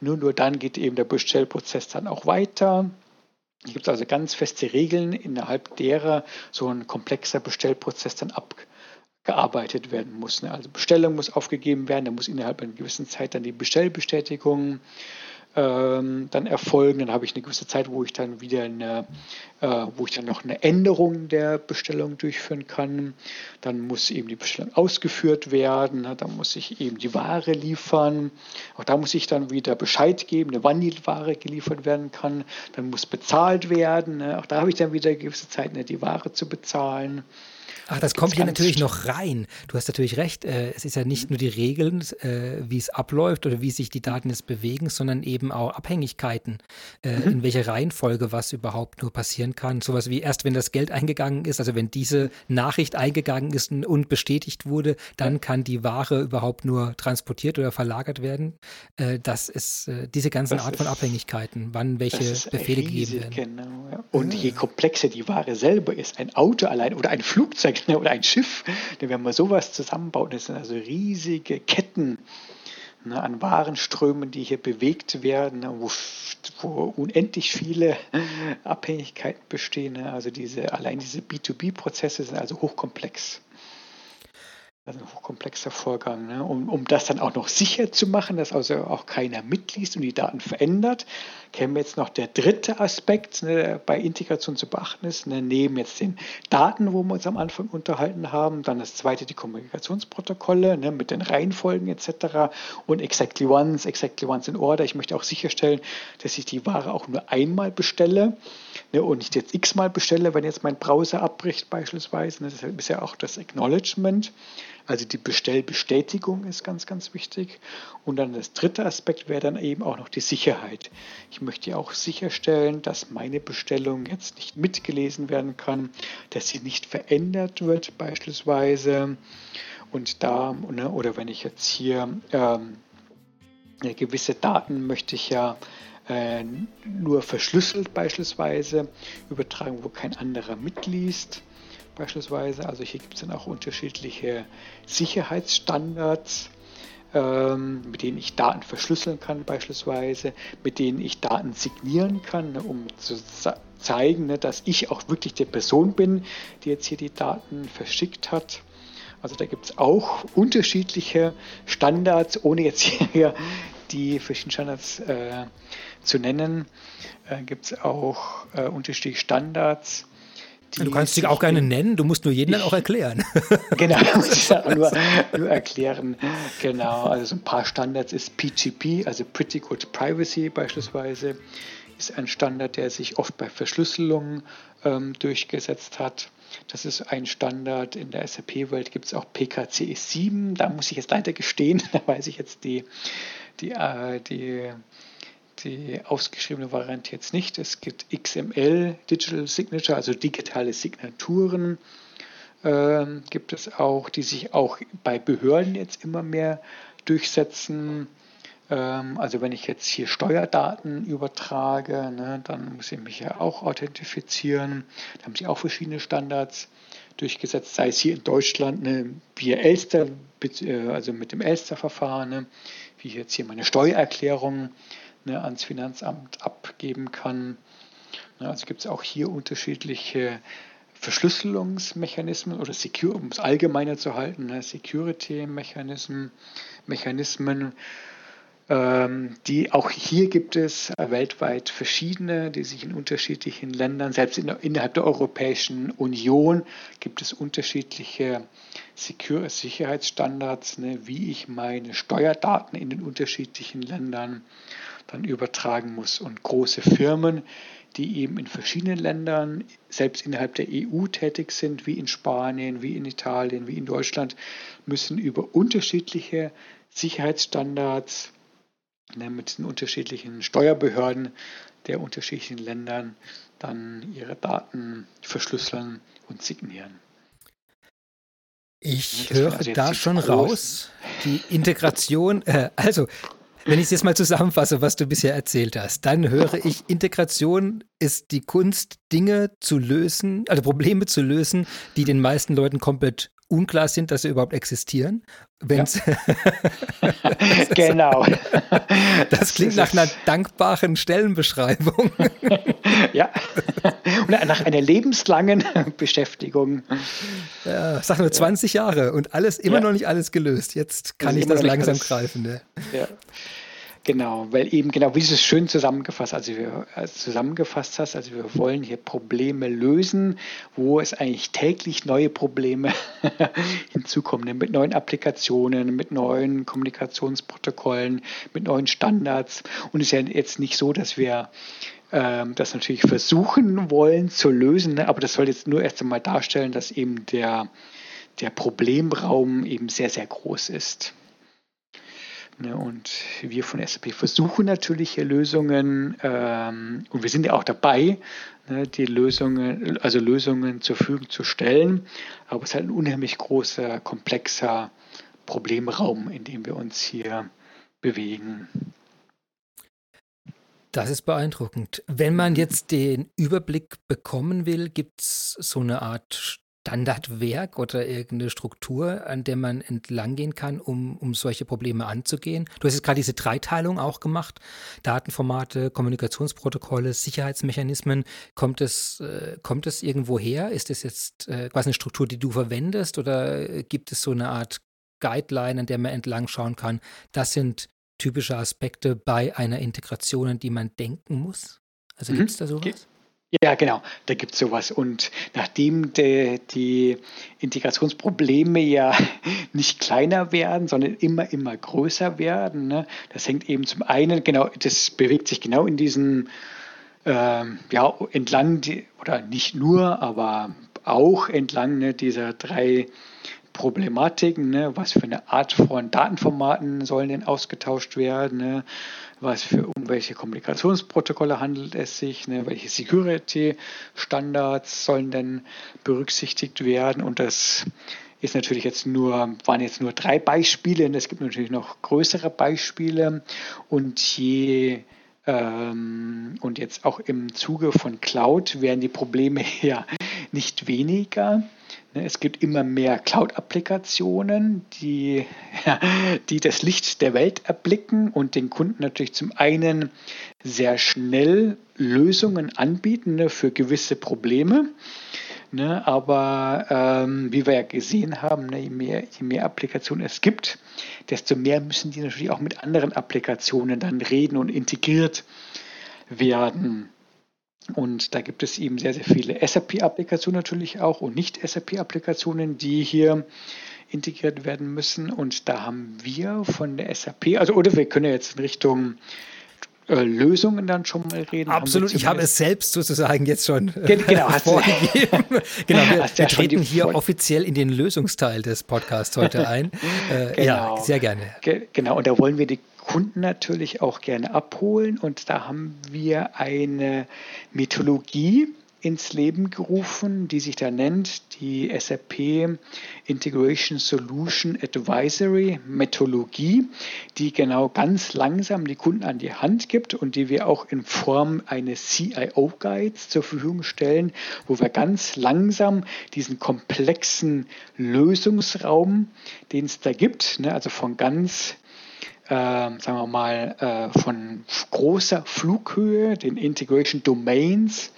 Nur, nur dann geht eben der Bestellprozess dann auch weiter. Hier gibt es also ganz feste Regeln, innerhalb derer so ein komplexer Bestellprozess dann ab, gearbeitet werden muss. Ne? Also Bestellung muss aufgegeben werden, da muss innerhalb einer gewissen Zeit dann die Bestellbestätigung ähm, dann erfolgen. Dann habe ich eine gewisse Zeit, wo ich dann wieder eine, äh, wo ich dann noch eine Änderung der Bestellung durchführen kann. Dann muss eben die Bestellung ausgeführt werden. Ne? Dann muss ich eben die Ware liefern. Auch da muss ich dann wieder Bescheid geben, wann die Ware geliefert werden kann. Dann muss bezahlt werden. Ne? Auch da habe ich dann wieder eine gewisse Zeit, die Ware zu bezahlen. Ach, das kommt hier natürlich noch rein. Du hast natürlich recht. Äh, es ist ja nicht nur die Regeln, äh, wie es abläuft oder wie sich die Daten jetzt bewegen, sondern eben auch Abhängigkeiten, äh, mhm. in welcher Reihenfolge was überhaupt nur passieren kann. Sowas wie erst, wenn das Geld eingegangen ist, also wenn diese Nachricht eingegangen ist und bestätigt wurde, dann kann die Ware überhaupt nur transportiert oder verlagert werden. Äh, das ist äh, diese ganze Art von Abhängigkeiten, wann welche Befehle riesig, gegeben werden. Genau, ja. Und je komplexer die Ware selber ist, ein Auto allein oder ein Flugzeug Ne, (laughs) oder ein Schiff, ne, wenn man sowas zusammenbaut, das sind also riesige Ketten ne, an Warenströmen, die hier bewegt werden, wo, wo unendlich viele (laughs) Abhängigkeiten bestehen. Also diese, allein diese B2B-Prozesse sind also hochkomplex. Ist ein hochkomplexer Vorgang. Ne? Um, um das dann auch noch sicher zu machen, dass also auch keiner mitliest und die Daten verändert, käme jetzt noch der dritte Aspekt, ne, der bei Integration zu beachten ist. Ne? Neben jetzt den Daten, wo wir uns am Anfang unterhalten haben, dann das zweite die Kommunikationsprotokolle ne, mit den Reihenfolgen etc. und exactly once, exactly once in order. Ich möchte auch sicherstellen, dass ich die Ware auch nur einmal bestelle ne, und nicht jetzt x-mal bestelle, wenn jetzt mein Browser abbricht beispielsweise. Ne? Das ist ja auch das Acknowledgement. Also die Bestellbestätigung ist ganz, ganz wichtig. Und dann das dritte Aspekt wäre dann eben auch noch die Sicherheit. Ich möchte auch sicherstellen, dass meine Bestellung jetzt nicht mitgelesen werden kann, dass sie nicht verändert wird beispielsweise. Und da, ne, oder wenn ich jetzt hier ähm, gewisse Daten möchte ich ja äh, nur verschlüsselt beispielsweise übertragen, wo kein anderer mitliest beispielsweise. Also hier gibt es dann auch unterschiedliche Sicherheitsstandards, ähm, mit denen ich Daten verschlüsseln kann beispielsweise, mit denen ich Daten signieren kann, ne, um zu zeigen, ne, dass ich auch wirklich die Person bin, die jetzt hier die Daten verschickt hat. Also da gibt es auch unterschiedliche Standards, ohne jetzt (laughs) hier die verschiedenen Standards äh, zu nennen. Äh, gibt es auch äh, unterschiedliche Standards du kannst dich auch gerne nennen, du musst nur jeden dann auch erklären. (laughs) genau, (laughs) (laughs) muss ich nur, nur erklären. Genau, also so ein paar Standards ist PGP, also Pretty Good Privacy beispielsweise, ist ein Standard, der sich oft bei Verschlüsselungen ähm, durchgesetzt hat. Das ist ein Standard. In der SAP-Welt gibt es auch PKCE 7. Da muss ich jetzt leider gestehen, da weiß ich jetzt die, die, äh, die die ausgeschriebene Variante jetzt nicht. Es gibt XML, Digital Signature, also digitale Signaturen äh, gibt es auch, die sich auch bei Behörden jetzt immer mehr durchsetzen. Ähm, also wenn ich jetzt hier Steuerdaten übertrage, ne, dann muss ich mich ja auch authentifizieren. Da haben sie auch verschiedene Standards durchgesetzt, sei es hier in Deutschland ne, via Elster, äh, also mit dem Elster-Verfahren, ne, wie jetzt hier meine Steuererklärung ne, ans Finanzamt abgeben kann. Ne, also gibt es auch hier unterschiedliche Verschlüsselungsmechanismen oder Secure, um es allgemeiner zu halten, ne, Security-Mechanismen, Mechanismen, die auch hier gibt es weltweit verschiedene, die sich in unterschiedlichen Ländern, selbst in, innerhalb der Europäischen Union gibt es unterschiedliche Secure Sicherheitsstandards, ne, wie ich meine Steuerdaten in den unterschiedlichen Ländern dann übertragen muss. Und große Firmen, die eben in verschiedenen Ländern, selbst innerhalb der EU tätig sind, wie in Spanien, wie in Italien, wie in Deutschland, müssen über unterschiedliche Sicherheitsstandards mit den unterschiedlichen Steuerbehörden der unterschiedlichen Ländern dann ihre Daten verschlüsseln und signieren. Ich höre also da schon raus, die Integration, (laughs) äh, also wenn ich es jetzt mal zusammenfasse, was du bisher erzählt hast, dann höre ich, Integration ist die Kunst, Dinge zu lösen, also Probleme zu lösen, die den meisten Leuten komplett unklar sind, dass sie überhaupt existieren. Wenn's ja. (laughs) genau. (laughs) Das klingt nach einer dankbaren Stellenbeschreibung. (laughs) ja. Und nach einer lebenslangen Beschäftigung. Ja, sag nur 20 Jahre und alles, immer ja. noch nicht alles gelöst. Jetzt kann ich das langsam alles, greifen. Ne? Ja. Genau, weil eben genau, wie du es schön zusammengefasst, also wir also zusammengefasst hast, also wir wollen hier Probleme lösen, wo es eigentlich täglich neue Probleme (laughs) hinzukommen, ne? mit neuen Applikationen, mit neuen Kommunikationsprotokollen, mit neuen Standards. Und es ist ja jetzt nicht so, dass wir ähm, das natürlich versuchen wollen zu lösen, ne? aber das soll jetzt nur erst einmal darstellen, dass eben der, der Problemraum eben sehr, sehr groß ist. Ne, und wir von SAP versuchen natürlich hier Lösungen, ähm, und wir sind ja auch dabei, ne, die Lösungen, also Lösungen zur Verfügung zu stellen. Aber es ist halt ein unheimlich großer, komplexer Problemraum, in dem wir uns hier bewegen. Das ist beeindruckend. Wenn man jetzt den Überblick bekommen will, gibt es so eine Art Standardwerk oder irgendeine Struktur, an der man entlang gehen kann, um, um solche Probleme anzugehen? Du hast jetzt gerade diese Dreiteilung auch gemacht. Datenformate, Kommunikationsprotokolle, Sicherheitsmechanismen. Kommt es, äh, kommt es irgendwo her? Ist das jetzt äh, quasi eine Struktur, die du verwendest oder gibt es so eine Art Guideline, an der man entlang schauen kann? Das sind typische Aspekte bei einer Integration, an die man denken muss? Also mhm. gibt es da sowas? Ja, genau, da gibt es sowas. Und nachdem de, die Integrationsprobleme ja (laughs) nicht kleiner werden, sondern immer, immer größer werden, ne, das hängt eben zum einen, genau, das bewegt sich genau in diesem, ähm, ja, entlang, oder nicht nur, aber auch entlang ne, dieser drei Problematiken, ne? was für eine Art von Datenformaten sollen denn ausgetauscht werden, ne? was für um welche Kommunikationsprotokolle handelt es sich, ne? welche Security-Standards sollen denn berücksichtigt werden und das ist natürlich jetzt nur, waren jetzt nur drei Beispiele und es gibt natürlich noch größere Beispiele und je ähm, und jetzt auch im Zuge von Cloud werden die Probleme (laughs) ja nicht weniger. Ne, es gibt immer mehr Cloud-Applikationen, die, die das Licht der Welt erblicken und den Kunden natürlich zum einen sehr schnell Lösungen anbieten ne, für gewisse Probleme. Ne, aber ähm, wie wir ja gesehen haben, ne, je, mehr, je mehr Applikationen es gibt, desto mehr müssen die natürlich auch mit anderen Applikationen dann reden und integriert werden. Und da gibt es eben sehr, sehr viele SAP-Applikationen natürlich auch und nicht SAP-Applikationen, die hier integriert werden müssen. Und da haben wir von der SAP, also oder wir können jetzt in Richtung äh, Lösungen dann schon mal reden. Absolut, ich habe es selbst sozusagen jetzt schon äh, genau, vorgegeben. (laughs) genau, wir, wir treten hier offiziell in den Lösungsteil des Podcasts heute ein. (laughs) Äh, genau. Ja, sehr gerne. Ge genau, und da wollen wir die Kunden natürlich auch gerne abholen. Und da haben wir eine Mythologie, ins Leben gerufen, die sich da nennt die SAP Integration Solution Advisory Methodologie, die genau ganz langsam die Kunden an die Hand gibt und die wir auch in Form eines CIO Guides zur Verfügung stellen, wo wir ganz langsam diesen komplexen Lösungsraum, den es da gibt, ne, also von ganz äh, sagen wir mal, äh, von großer Flughöhe, den Integration Domains,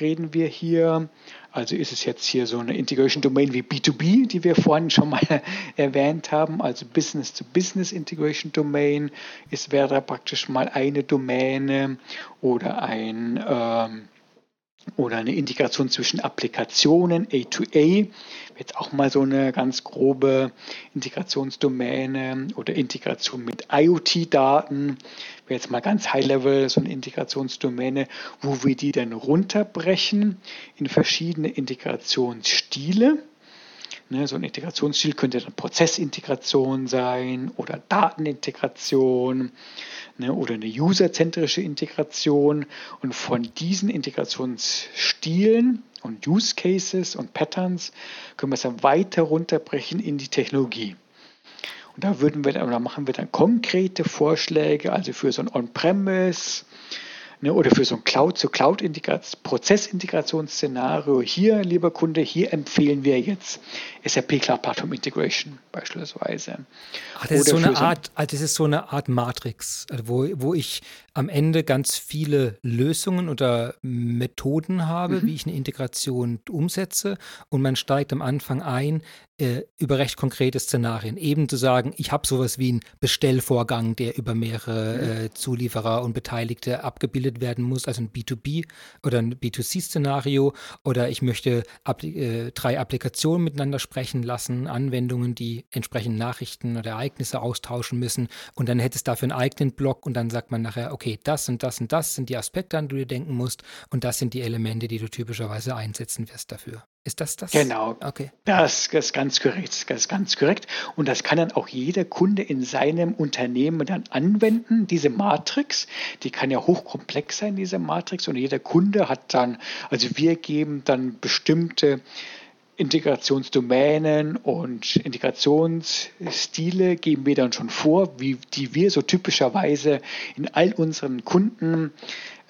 reden wir hier? Also ist es jetzt hier so eine Integration Domain wie B2B, die wir vorhin schon mal (laughs) erwähnt haben, also Business-to-Business Integration Domain. Es wäre praktisch mal eine Domäne oder ein ähm, oder eine Integration zwischen Applikationen A2A, jetzt auch mal so eine ganz grobe Integrationsdomäne oder Integration mit IoT-Daten, jetzt mal ganz High-Level so eine Integrationsdomäne, wo wir die dann runterbrechen in verschiedene Integrationsstile. Ne, so ein Integrationsstil könnte dann Prozessintegration sein oder Datenintegration ne, oder eine userzentrische Integration. Und von diesen Integrationsstilen und Use Cases und Patterns können wir es dann weiter runterbrechen in die Technologie. Und da würden wir oder machen wir dann konkrete Vorschläge, also für so ein On-Premise, ne, oder für so ein Cloud-zu-Cloud-Prozessintegrationsszenario. Hier, lieber Kunde, hier empfehlen wir jetzt SAP Cloud Platform Integration beispielsweise. Ach, das, ist so eine Art, also das ist so eine Art Matrix, wo, wo ich am Ende ganz viele Lösungen oder Methoden habe, mhm. wie ich eine Integration umsetze und man steigt am Anfang ein äh, über recht konkrete Szenarien. Eben zu sagen, ich habe sowas wie einen Bestellvorgang, der über mehrere mhm. äh, Zulieferer und Beteiligte abgebildet werden muss, also ein B2B oder ein B2C-Szenario oder ich möchte ab, äh, drei Applikationen miteinander sprechen lassen, Anwendungen, die entsprechend Nachrichten oder Ereignisse austauschen müssen und dann hätte es dafür einen eigenen Block und dann sagt man nachher, okay, okay, das und das und das sind die Aspekte, an die du denken musst und das sind die Elemente, die du typischerweise einsetzen wirst dafür. Ist das das? Genau. Okay. Das ist ganz korrekt. Das ist ganz korrekt. Und das kann dann auch jeder Kunde in seinem Unternehmen dann anwenden. Diese Matrix, die kann ja hochkomplex sein, diese Matrix. Und jeder Kunde hat dann, also wir geben dann bestimmte Integrationsdomänen und Integrationsstile geben wir dann schon vor, wie, die wir so typischerweise in all unseren Kunden,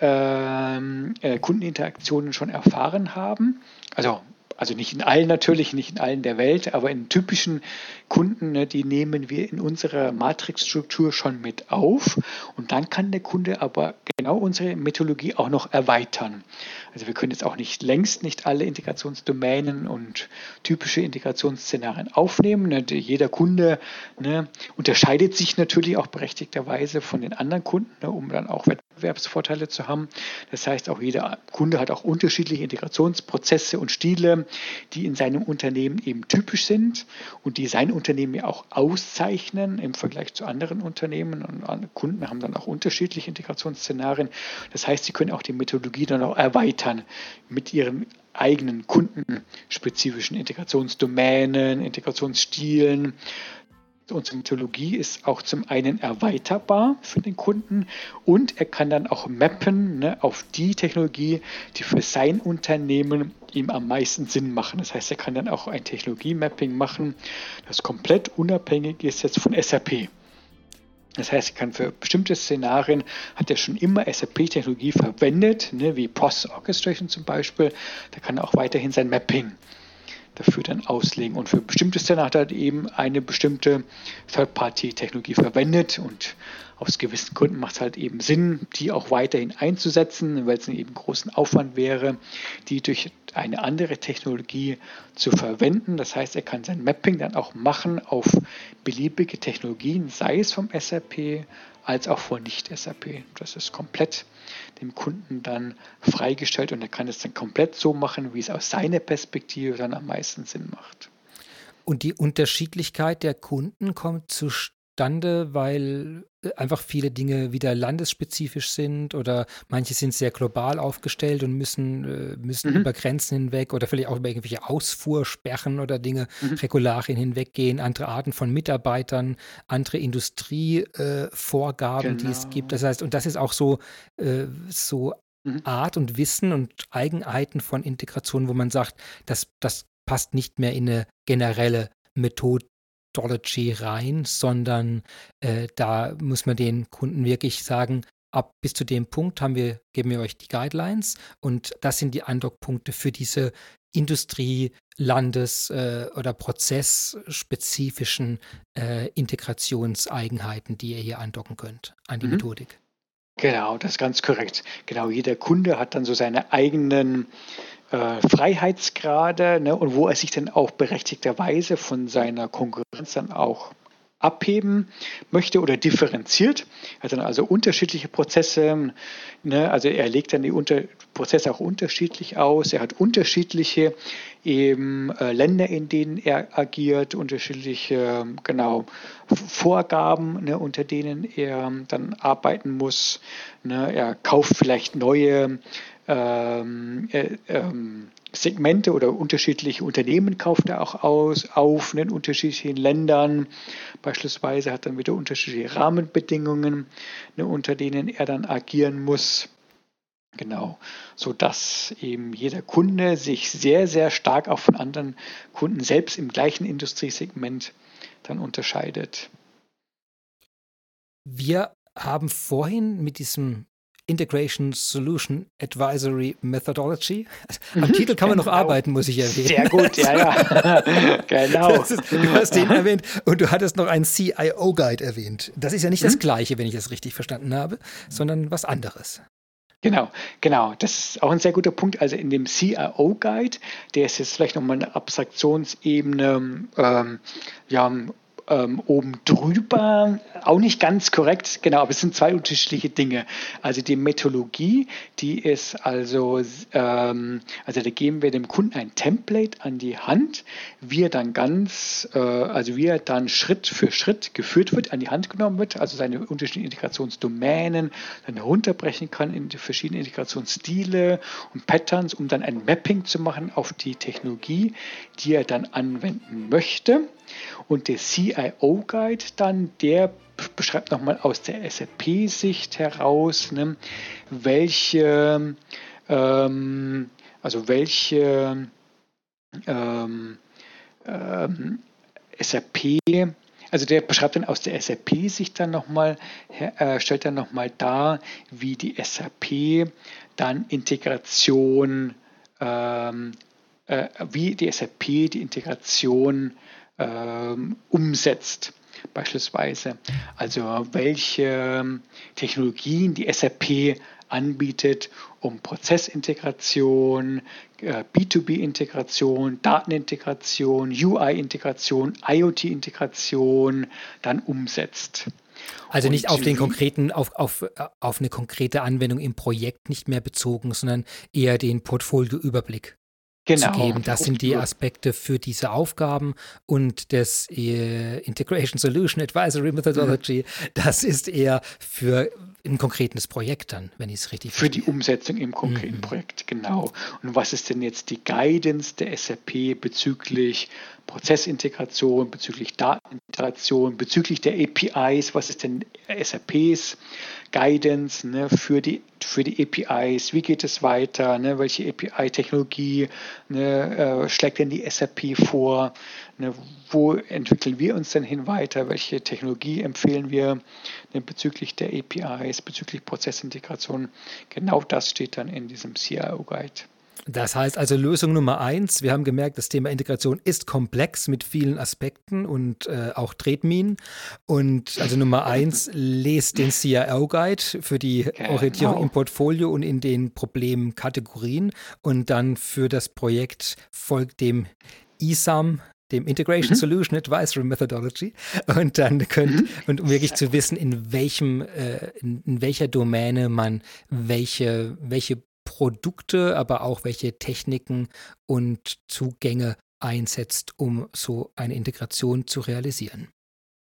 ähm, äh, Kundeninteraktionen schon erfahren haben. Also also nicht in allen natürlich, nicht in allen der Welt, aber in typischen Kunden, ne, die nehmen wir in unserer Matrixstruktur schon mit auf. Und dann kann der Kunde aber genau unsere Methodologie auch noch erweitern. Also wir können jetzt auch nicht längst nicht alle Integrationsdomänen und typische Integrationsszenarien aufnehmen. Ne. Jeder Kunde ne, unterscheidet sich natürlich auch berechtigterweise von den anderen Kunden, ne, um dann auch Wettbewerbsvorteile zu haben. Das heißt, auch jeder Kunde hat auch unterschiedliche Integrationsprozesse und Stile, die in seinem Unternehmen eben typisch sind und die sein Unternehmen ja auch auszeichnen im Vergleich zu anderen Unternehmen. Und Kunden haben dann auch unterschiedliche Integrationsszenarien. Das heißt, sie können auch die Methodologie dann auch erweitern mit ihren eigenen kundenspezifischen Integrationsdomänen, Integrationsstilen. Unsere Methodologie ist auch zum einen erweiterbar für den Kunden und er kann dann auch mappen ne, auf die Technologie, die für sein Unternehmen ihm am meisten Sinn machen. Das heißt, er kann dann auch ein Technologie-Mapping machen, das komplett unabhängig ist jetzt von SAP. Das heißt, er kann für bestimmte Szenarien, hat er schon immer SAP-Technologie verwendet, ne, wie Process Orchestration zum Beispiel. Da kann er auch weiterhin sein Mapping dafür dann auslegen. Und für bestimmte Szenarien hat er eben eine bestimmte Third-Party-Technologie verwendet und aus gewissen Gründen macht es halt eben Sinn, die auch weiterhin einzusetzen, weil es eben großen Aufwand wäre, die durch eine andere Technologie zu verwenden. Das heißt, er kann sein Mapping dann auch machen auf beliebige Technologien, sei es vom SAP als auch von Nicht-SAP. Das ist komplett dem Kunden dann freigestellt und er kann es dann komplett so machen, wie es aus seiner Perspektive dann am meisten Sinn macht. Und die Unterschiedlichkeit der Kunden kommt zustande, weil äh, einfach viele Dinge wieder landesspezifisch sind oder manche sind sehr global aufgestellt und müssen, äh, müssen mhm. über Grenzen hinweg oder vielleicht auch über irgendwelche Ausfuhrsperren oder Dinge, mhm. Regularien hinweggehen, andere Arten von Mitarbeitern, andere Industrievorgaben, äh, genau. die es genau. gibt. Das heißt, und das ist auch so, äh, so mhm. Art und Wissen und Eigenheiten von Integration, wo man sagt, das, das passt nicht mehr in eine generelle Methode Methodology rein, sondern äh, da muss man den Kunden wirklich sagen, ab bis zu dem Punkt haben wir, geben wir euch die Guidelines und das sind die Andockpunkte für diese Industrie-, Landes- äh, oder prozessspezifischen äh, Integrationseigenheiten, die ihr hier andocken könnt an die mhm. Methodik. Genau, das ist ganz korrekt. Genau, jeder Kunde hat dann so seine eigenen äh, Freiheitsgrade ne, und wo er sich dann auch berechtigterweise von seiner Konkurrenz dann auch abheben möchte oder differenziert. Er hat dann also unterschiedliche Prozesse. Ne, also er legt dann die Unter Prozesse auch unterschiedlich aus. Er hat unterschiedliche eben äh, Länder, in denen er agiert, unterschiedliche genau Vorgaben, ne, unter denen er dann arbeiten muss. Ne, er kauft vielleicht neue ähm, äh, ähm, Segmente oder unterschiedliche Unternehmen kauft er auch aus, auf in unterschiedlichen Ländern. Beispielsweise hat er wieder unterschiedliche Rahmenbedingungen, ne, unter denen er dann agieren muss. Genau, so dass eben jeder Kunde sich sehr, sehr stark auch von anderen Kunden selbst im gleichen Industriesegment dann unterscheidet. Wir haben vorhin mit diesem Integration Solution Advisory Methodology. (laughs) Am mhm, Titel kann man genau. noch arbeiten, muss ich erwähnen. Sehr gut, ja, ja. (laughs) genau. Ist, du hast den erwähnt und du hattest noch einen CIO-Guide erwähnt. Das ist ja nicht mhm. das Gleiche, wenn ich das richtig verstanden habe, sondern was anderes. Genau, genau. Das ist auch ein sehr guter Punkt. Also in dem CIO-Guide, der ist jetzt vielleicht nochmal eine Abstraktionsebene ähm, ja, ähm, oben drüber, auch nicht ganz korrekt, genau, aber es sind zwei unterschiedliche Dinge. Also die Methodologie, die ist also, ähm, also da geben wir dem Kunden ein Template an die Hand, wie er dann ganz, äh, also wie er dann Schritt für Schritt geführt wird, an die Hand genommen wird, also seine unterschiedlichen Integrationsdomänen dann herunterbrechen kann in die verschiedenen Integrationsstile und Patterns, um dann ein Mapping zu machen auf die Technologie, die er dann anwenden möchte. Und der CIO-Guide dann, der beschreibt nochmal aus der SAP-Sicht heraus, ne, welche, ähm, also welche ähm, ähm, SAP, also der beschreibt dann aus der SAP-Sicht dann nochmal, äh, stellt dann nochmal dar, wie die SAP dann Integration, ähm, äh, wie die SAP die Integration umsetzt. Beispielsweise, also welche Technologien die SAP anbietet, um Prozessintegration, äh, B2B-Integration, Datenintegration, UI-Integration, IoT-Integration dann umsetzt. Also nicht auf den konkreten, auf, auf, auf eine konkrete Anwendung im Projekt nicht mehr bezogen, sondern eher den Portfolioüberblick genau. zu geben. Das sind die Aspekte für diese Aufgaben und das äh, Integration Solution Advisory Methodology, das ist eher für ein konkretes Projekt dann, wenn ich es richtig Für verstehe. die Umsetzung im konkreten mhm. Projekt, genau. Und was ist denn jetzt die Guidance der SAP bezüglich Prozessintegration, bezüglich Datenintegration, bezüglich der APIs? Was ist denn SAPs Guidance ne, für, die, für die APIs? Wie geht es weiter? Ne, welche API-Technologie ne, äh, schlägt denn die SAP vor? Ne, wo entwickeln wir uns denn hin weiter? Welche Technologie empfehlen wir ne, bezüglich der APIs, bezüglich Prozessintegration? Genau das steht dann in diesem CIO-Guide. Das heißt also Lösung Nummer eins, wir haben gemerkt, das Thema Integration ist komplex mit vielen Aspekten und äh, auch Tretminen. Und also Nummer eins, lest den CIO-Guide für die genau. Orientierung im Portfolio und in den Problemkategorien. Und dann für das Projekt folgt dem ISAM, dem Integration mhm. Solution Advisory Methodology und dann könnt mhm. und um wirklich zu wissen, in welchem äh, in, in, welcher Domäne man welche welche Produkte, aber auch welche Techniken und Zugänge einsetzt, um so eine Integration zu realisieren.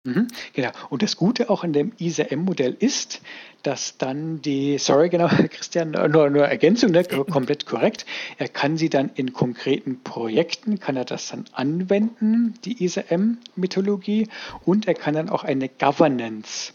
Mhm, genau. Und das Gute auch an dem ISAM-Modell ist, dass dann die, sorry, genau, (laughs) Christian, nur, nur Ergänzung, ne, (laughs) komplett korrekt. Er kann sie dann in konkreten Projekten, kann er das dann anwenden, die ISAM-Mythologie, und er kann dann auch eine Governance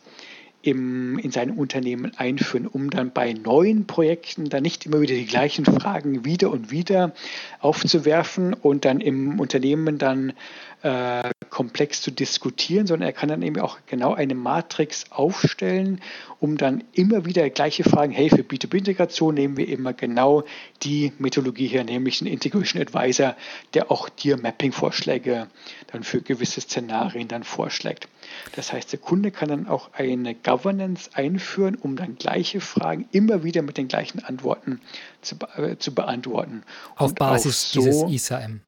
im, in sein Unternehmen einführen, um dann bei neuen Projekten dann nicht immer wieder die gleichen Fragen wieder und wieder aufzuwerfen und dann im Unternehmen dann äh, komplex zu diskutieren, sondern er kann dann eben auch genau eine Matrix aufstellen, um dann immer wieder gleiche Fragen, hey, für B2B-Integration nehmen wir immer genau die Methodologie her, nämlich einen Integration Advisor, der auch dir Mapping-Vorschläge dann für gewisse Szenarien dann vorschlägt. Das heißt, der Kunde kann dann auch eine Governance einführen, um dann gleiche Fragen immer wieder mit den gleichen Antworten zu, äh, zu beantworten. Auf Und Basis so, dieses ISAM.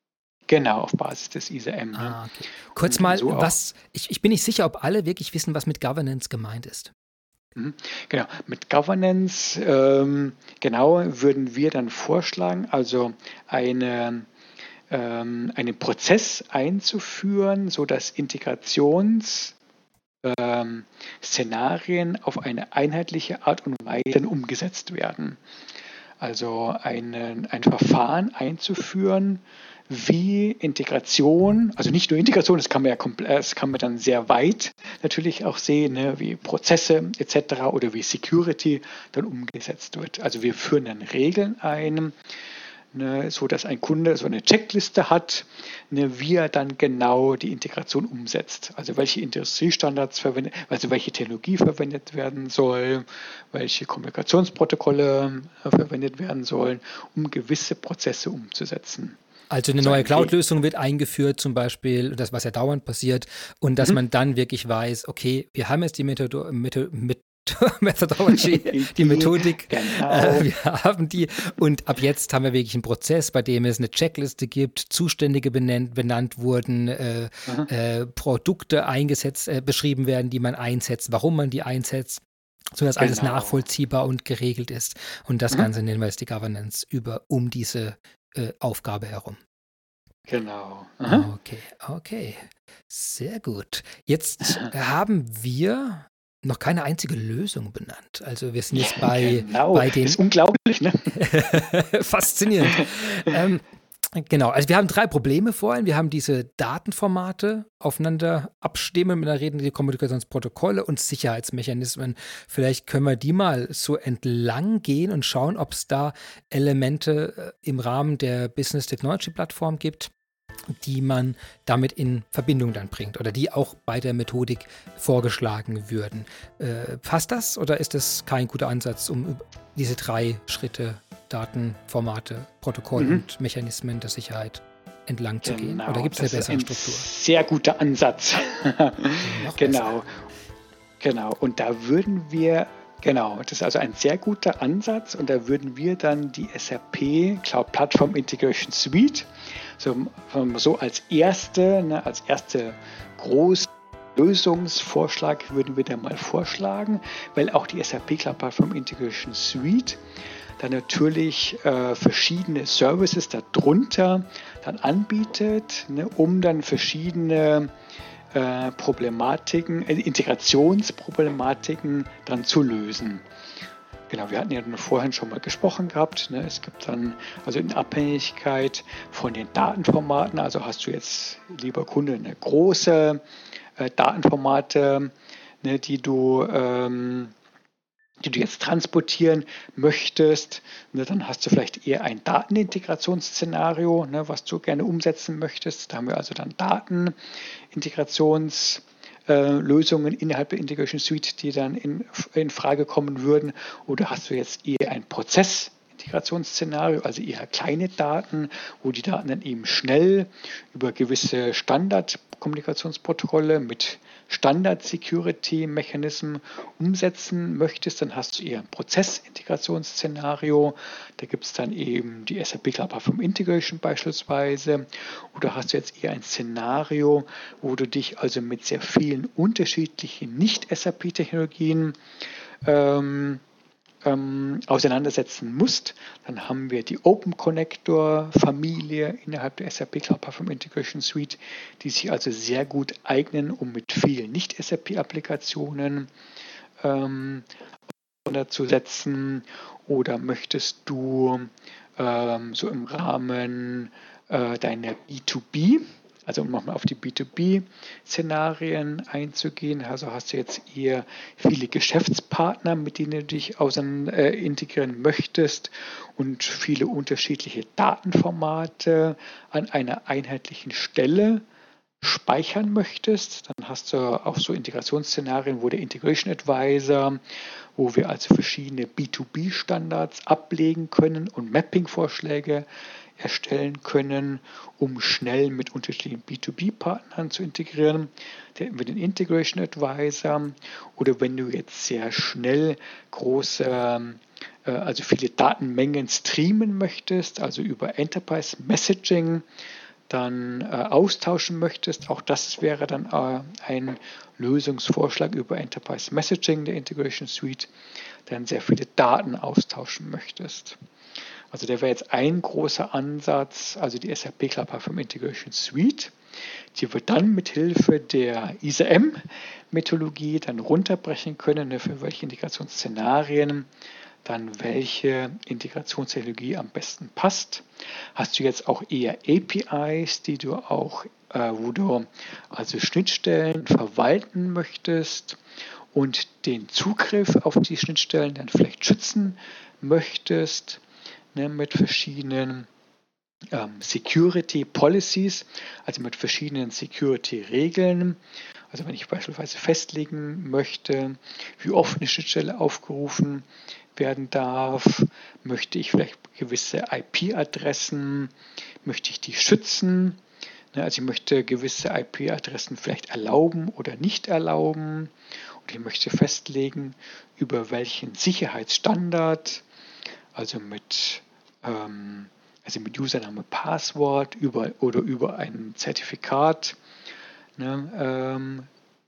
Genau, auf Basis des. Ne? Ah, okay. Kurz mal, so was, ich, ich bin nicht sicher, ob alle wirklich wissen, was mit Governance gemeint ist. Mhm. Genau, mit Governance, ähm, genau, würden wir dann vorschlagen, also eine, ähm, einen Prozess einzuführen, sodass Integrationsszenarien ähm, auf eine einheitliche Art und Weise umgesetzt werden. Also ein, ein Verfahren einzuführen, wie Integration, also nicht nur Integration, das kann man ja das kann man dann sehr weit natürlich auch sehen, ne, wie Prozesse etc. oder wie Security dann umgesetzt wird. Also wir führen dann Regeln ein, ne, so dass ein Kunde so eine Checkliste hat, ne, wie er dann genau die Integration umsetzt. Also welche Industriestandards verwendet, also welche Technologie verwendet werden soll, welche Kommunikationsprotokolle äh, verwendet werden sollen, um gewisse Prozesse umzusetzen. Also eine neue Cloud-Lösung wird eingeführt, zum Beispiel, das, was ja dauernd passiert, und dass mhm. man dann wirklich weiß, okay, wir haben jetzt die Methode, Methode, Methodology, (laughs) die Methodik, genau. äh, wir haben die und ab jetzt haben wir wirklich einen Prozess, bei dem es eine Checkliste gibt, Zuständige benannt, benannt wurden, äh, äh, Produkte eingesetzt, äh, beschrieben werden, die man einsetzt, warum man die einsetzt sodass genau. alles nachvollziehbar und geregelt ist. Und das mhm. Ganze nennen wir jetzt die Governance über um diese äh, Aufgabe herum. Genau. Aha. Okay, okay. Sehr gut. Jetzt haben wir noch keine einzige Lösung benannt. Also wir sind jetzt bei, genau. bei den. Das ist unglaublich, ne? (laughs) Faszinierend. ähm, Genau, also wir haben drei Probleme vor allem. Wir haben diese Datenformate aufeinander abstimmen, da reden die Kommunikationsprotokolle und Sicherheitsmechanismen. Vielleicht können wir die mal so entlang gehen und schauen, ob es da Elemente äh, im Rahmen der Business Technology Plattform gibt, die man damit in Verbindung dann bringt oder die auch bei der Methodik vorgeschlagen würden. Äh, passt das oder ist das kein guter Ansatz, um diese drei Schritte Datenformate, Protokoll mhm. und Mechanismen der Sicherheit entlang zu gehen? Oder gibt es eine bessere ein Struktur? Sehr guter Ansatz. (laughs) genau. Besser. Genau. Und da würden wir, genau, das ist also ein sehr guter Ansatz und da würden wir dann die SAP Cloud Platform Integration Suite so, so als erste, ne, als erste große Lösungsvorschlag würden wir da mal vorschlagen, weil auch die SAP Cloud Platform Integration Suite dann natürlich äh, verschiedene Services darunter dann anbietet, ne, um dann verschiedene äh, Problematiken, äh, Integrationsproblematiken dann zu lösen. Genau, wir hatten ja vorhin schon mal gesprochen gehabt. Ne? Es gibt dann, also in Abhängigkeit von den Datenformaten, also hast du jetzt, lieber Kunde, eine große äh, Datenformate, ne, die du ähm, die du jetzt transportieren möchtest, ne, dann hast du vielleicht eher ein Datenintegrationsszenario, ne, was du gerne umsetzen möchtest. Da haben wir also dann Datenintegrationslösungen äh, innerhalb der Integration Suite, die dann in, in Frage kommen würden. Oder hast du jetzt eher ein Prozess Integrationsszenario, also eher kleine Daten, wo die Daten dann eben schnell über gewisse Standardkommunikationsprotokolle mit Standard-Security-Mechanismen umsetzen möchtest, dann hast du eher ein Prozessintegrationsszenario. Da gibt es dann eben die SAP Cloud Platform Integration beispielsweise. Oder hast du jetzt eher ein Szenario, wo du dich also mit sehr vielen unterschiedlichen Nicht-SAP-Technologien ähm, ähm, auseinandersetzen musst, dann haben wir die Open Connector Familie innerhalb der SAP Cloud Platform Integration Suite, die sich also sehr gut eignen, um mit vielen Nicht-SAP-Applikationen ähm, zu setzen. Oder möchtest du ähm, so im Rahmen äh, deiner B2B also um nochmal auf die B2B-Szenarien einzugehen, also hast du jetzt eher viele Geschäftspartner, mit denen du dich äh, integrieren möchtest und viele unterschiedliche Datenformate an einer einheitlichen Stelle speichern möchtest, dann hast du auch so Integrationsszenarien, wo der Integration Advisor, wo wir also verschiedene B2B-Standards ablegen können und Mapping-Vorschläge erstellen können, um schnell mit unterschiedlichen B2B-Partnern zu integrieren, mit den Integration Advisor oder wenn du jetzt sehr schnell große, äh, also viele Datenmengen streamen möchtest, also über Enterprise Messaging, dann äh, austauschen möchtest, auch das wäre dann äh, ein Lösungsvorschlag über Enterprise Messaging der Integration Suite, dann sehr viele Daten austauschen möchtest. Also der wäre jetzt ein großer Ansatz, also die SAP Cloud Platform Integration Suite. Die wird dann mit Hilfe der ISM-Methodologie dann runterbrechen können, ne, für welche Integrationsszenarien dann welche Integrationstechnologie am besten passt. Hast du jetzt auch eher APIs, die du auch, äh, wo du also Schnittstellen verwalten möchtest und den Zugriff auf die Schnittstellen dann vielleicht schützen möchtest, ne, mit verschiedenen ähm, Security Policies, also mit verschiedenen Security Regeln. Also wenn ich beispielsweise festlegen möchte, wie oft eine Schnittstelle aufgerufen werden darf, möchte ich vielleicht gewisse IP-Adressen, möchte ich die schützen. Ne, also ich möchte gewisse IP-Adressen vielleicht erlauben oder nicht erlauben. Und ich möchte festlegen, über welchen Sicherheitsstandard, also mit ähm, also mit Username, Passwort über, oder über ein Zertifikat ne, ähm,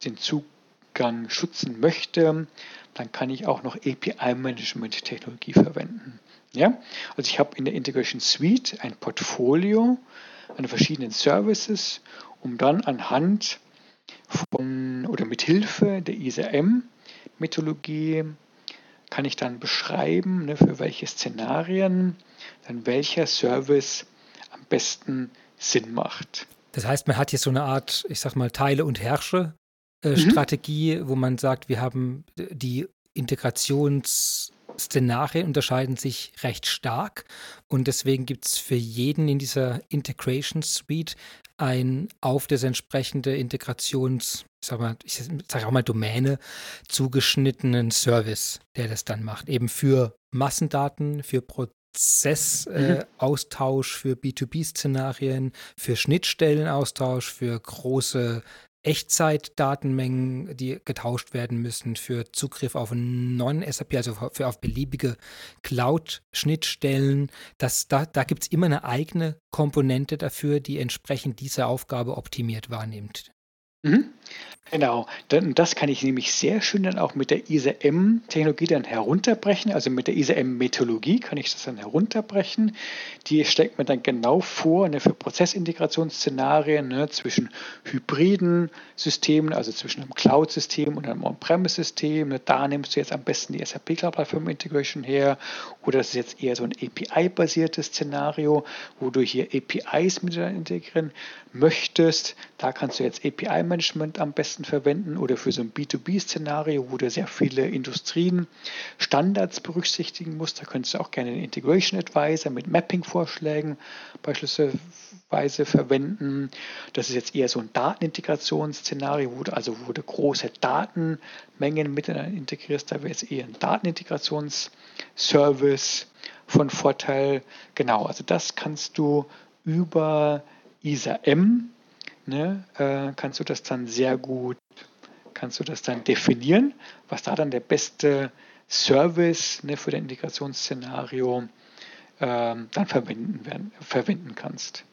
den Zugang schützen möchte, dann kann ich auch noch API-Management-Technologie verwenden. Ja? Also ich habe in der Integration Suite ein Portfolio an verschiedenen Services, um dann anhand von oder mit Hilfe der ISM-Methodologie kann ich dann beschreiben, ne, für welche Szenarien dann welcher Service am besten Sinn macht. Das heißt, man hat hier so eine Art, ich sag mal, Teile- und Herrsche-Strategie, mhm. wo man sagt, wir haben die Integrationsszenarien unterscheiden sich recht stark und deswegen gibt es für jeden in dieser Integration Suite ein auf das entsprechende Integrations, ich sag mal, ich sage auch mal Domäne zugeschnittenen Service, der das dann macht. Eben für Massendaten, für Prozessaustausch, äh, für B2B-Szenarien, für Schnittstellenaustausch, für große Echtzeitdatenmengen, die getauscht werden müssen für Zugriff auf Non-SAP, also für auf beliebige Cloud-Schnittstellen. da da gibt es immer eine eigene Komponente dafür, die entsprechend diese Aufgabe optimiert wahrnimmt. Mhm. Genau, das kann ich nämlich sehr schön dann auch mit der ISM-Technologie dann herunterbrechen. Also mit der ISM-Methodologie kann ich das dann herunterbrechen. Die steckt mir dann genau vor ne, für Prozessintegrationsszenarien ne, zwischen hybriden Systemen, also zwischen einem Cloud-System und einem On-Premise-System. Ne, da nimmst du jetzt am besten die SAP Cloud Platform Integration her. Oder das ist jetzt eher so ein API-basiertes Szenario, wo du hier APIs miteinander integrieren möchtest. Da kannst du jetzt API-Management am besten verwenden oder für so ein B2B-Szenario, wo du sehr viele Industrien Standards berücksichtigen musst. Da könntest du auch gerne einen Integration Advisor mit Mapping-Vorschlägen beispielsweise verwenden. Das ist jetzt eher so ein Datenintegrationsszenario, wo du, also wo du große Datenmengen miteinander integrierst. Da wäre jetzt eher ein Datenintegrationsservice von Vorteil. Genau, also das kannst du über ISA M ne, äh, kannst du das dann sehr gut, kannst du das dann definieren, was da dann der beste Service ne, für das Integrationsszenario ähm, dann verwenden, werden, verwenden kannst.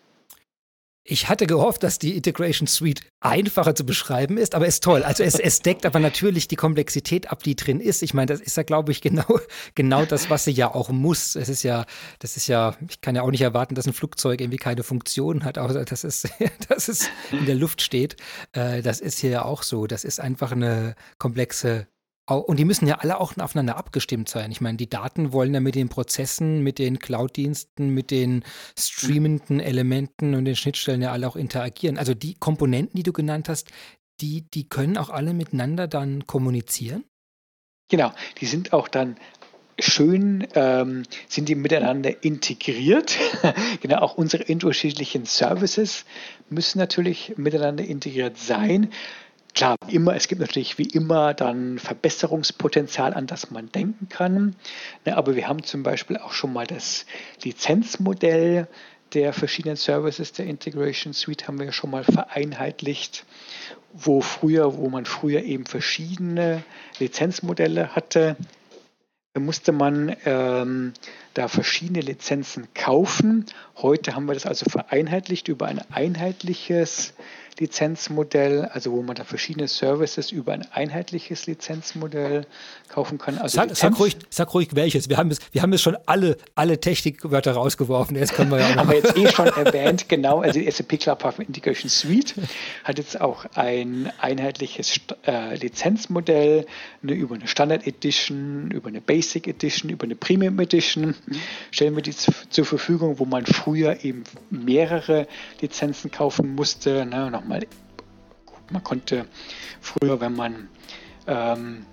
Ich hatte gehofft, dass die Integration Suite einfacher zu beschreiben ist, aber ist toll. Also es, es deckt aber natürlich die Komplexität ab, die drin ist. Ich meine, das ist ja, glaube ich, genau, genau das, was sie ja auch muss. Es ist ja, das ist ja, ich kann ja auch nicht erwarten, dass ein Flugzeug irgendwie keine Funktion hat, außer dass es, (laughs) dass es in der Luft steht. Äh, das ist hier ja auch so. Das ist einfach eine komplexe und die müssen ja alle auch aufeinander abgestimmt sein. Ich meine, die Daten wollen ja mit den Prozessen, mit den Cloud-Diensten, mit den streamenden Elementen und den Schnittstellen ja alle auch interagieren. Also die Komponenten, die du genannt hast, die, die können auch alle miteinander dann kommunizieren? Genau, die sind auch dann schön, ähm, sind die miteinander integriert. (laughs) genau, auch unsere unterschiedlichen Services müssen natürlich miteinander integriert sein. Klar, immer, es gibt natürlich wie immer dann Verbesserungspotenzial, an das man denken kann. Ne, aber wir haben zum Beispiel auch schon mal das Lizenzmodell der verschiedenen Services der Integration Suite haben wir schon mal vereinheitlicht, wo früher, wo man früher eben verschiedene Lizenzmodelle hatte, musste man ähm, da verschiedene Lizenzen kaufen. Heute haben wir das also vereinheitlicht über ein einheitliches Lizenzmodell, also wo man da verschiedene Services über ein einheitliches Lizenzmodell kaufen kann. Also sag, sag, ruhig, sag ruhig welches. Wir haben, es, wir haben es schon alle, alle Technikwörter rausgeworfen. Jetzt können wir ja (laughs) haben wir jetzt eh schon erwähnt, genau. Also die SAP Cloud Platform Integration Suite hat jetzt auch ein einheitliches äh, Lizenzmodell ne, über eine Standard Edition, über eine Basic Edition, über eine Premium Edition. Stellen wir die zur Verfügung, wo man früher eben mehrere Lizenzen kaufen musste. Ne, noch mal, man konnte früher, wenn man ähm,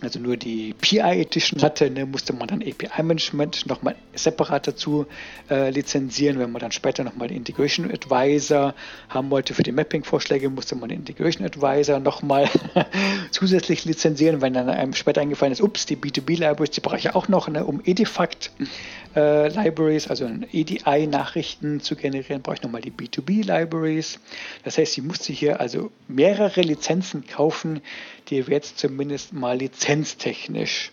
also nur die PI Edition hatte, ne, musste man dann API Management nochmal separat dazu äh, lizenzieren. Wenn man dann später nochmal den Integration Advisor haben wollte für die Mapping-Vorschläge, musste man den Integration Advisor nochmal (laughs) zusätzlich lizenzieren. Wenn dann einem später eingefallen ist, ups, die B2B-Libraries, die brauche ich auch noch, ne, um Edifact äh, also EDI-Nachrichten zu generieren, brauche ich nochmal die B2B-Libraries. Das heißt, ich musste hier also mehrere Lizenzen kaufen, die wir jetzt zumindest mal lizenztechnisch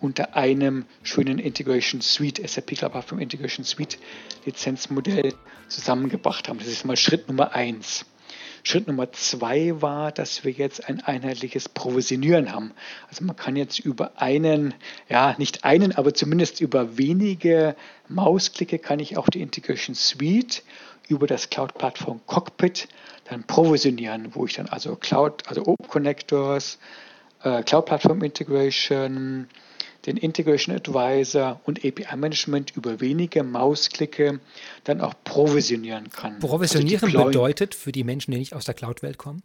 unter einem schönen Integration Suite, SAP Cloud Platform Integration Suite Lizenzmodell zusammengebracht haben. Das ist mal Schritt Nummer eins. Schritt Nummer zwei war, dass wir jetzt ein einheitliches Provisionieren haben. Also man kann jetzt über einen, ja nicht einen, aber zumindest über wenige Mausklicke kann ich auch die Integration Suite über das Cloud Plattform Cockpit dann provisionieren, wo ich dann also Cloud, also Open Connectors, äh, Cloud Platform Integration, den Integration Advisor und API Management über wenige Mausklicke dann auch provisionieren kann. Also Provisionieren also bedeutet für die Menschen, die nicht aus der Cloud-Welt kommen?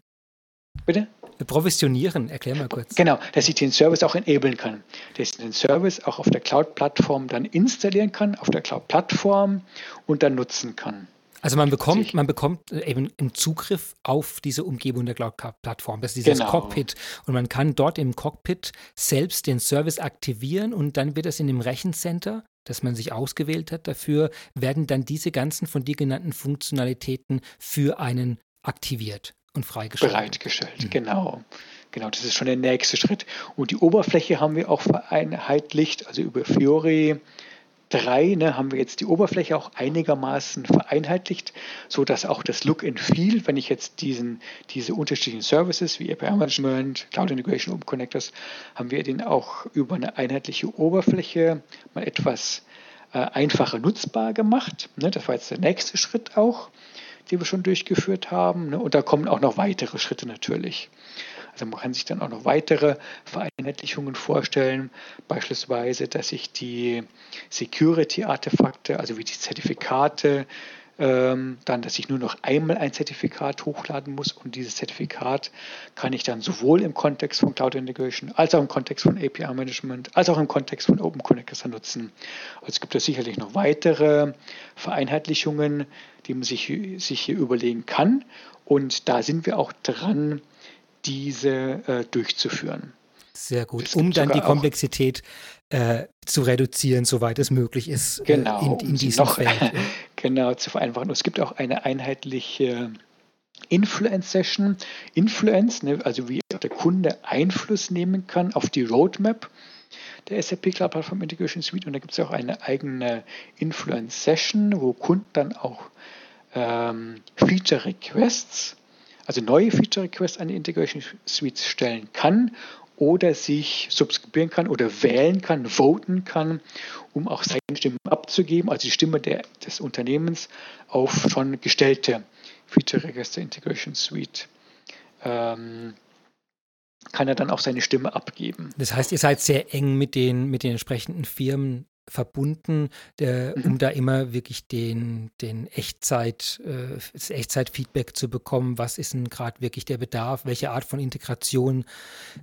Bitte? Provisionieren, erklär mal kurz. Genau, dass ich den Service auch enablen kann. Dass ich den Service auch auf der Cloud-Plattform dann installieren kann, auf der Cloud-Plattform und dann nutzen kann. Also man bekommt, man bekommt äh, eben einen Zugriff auf diese Umgebung der Cloud-Plattform. Das ist dieses genau. Cockpit. Und man kann dort im Cockpit selbst den Service aktivieren und dann wird es in dem Rechencenter, das man sich ausgewählt hat dafür, werden dann diese ganzen von dir genannten Funktionalitäten für einen aktiviert und freigestellt. Bereitgestellt, mhm. genau. Genau, das ist schon der nächste Schritt. Und die Oberfläche haben wir auch vereinheitlicht, also über Fiori 3 ne, haben wir jetzt die Oberfläche auch einigermaßen vereinheitlicht, so dass auch das Look and Feel, wenn ich jetzt diesen, diese unterschiedlichen Services wie API Management, Cloud Integration, Open Connectors, haben wir den auch über eine einheitliche Oberfläche mal etwas äh, einfacher nutzbar gemacht. Ne, das war jetzt der nächste Schritt auch, den wir schon durchgeführt haben. Ne, und da kommen auch noch weitere Schritte natürlich. Also man kann sich dann auch noch weitere Vereinheitlichungen vorstellen, beispielsweise, dass ich die Security-Artefakte, also wie die Zertifikate, ähm, dann, dass ich nur noch einmal ein Zertifikat hochladen muss. Und dieses Zertifikat kann ich dann sowohl im Kontext von Cloud Integration als auch im Kontext von API Management als auch im Kontext von Open Connectors nutzen. Also es gibt da sicherlich noch weitere Vereinheitlichungen, die man sich, sich hier überlegen kann. Und da sind wir auch dran, diese äh, durchzuführen. Sehr gut, um dann die Komplexität äh, zu reduzieren, soweit es möglich ist, äh, genau, äh, in, in diesem noch, Feld. (laughs) genau, zu vereinfachen. es gibt auch eine einheitliche Influence-Session. Influence, ne, also wie der Kunde Einfluss nehmen kann auf die Roadmap der SAP Cloud Platform Integration Suite. Und da gibt es auch eine eigene Influence-Session, wo Kunden dann auch ähm, Feature-Requests also neue Feature Requests an die Integration Suite stellen kann oder sich subskribieren kann oder wählen kann, voten kann, um auch seine Stimme abzugeben, also die Stimme der, des Unternehmens auf schon gestellte Feature Request der Integration Suite. Ähm, kann er dann auch seine Stimme abgeben. Das heißt, ihr seid sehr eng mit den, mit den entsprechenden Firmen verbunden, der, mhm. um da immer wirklich den, den Echtzeit, äh, das Echtzeitfeedback zu bekommen. Was ist denn gerade wirklich der Bedarf? Welche Art von Integration,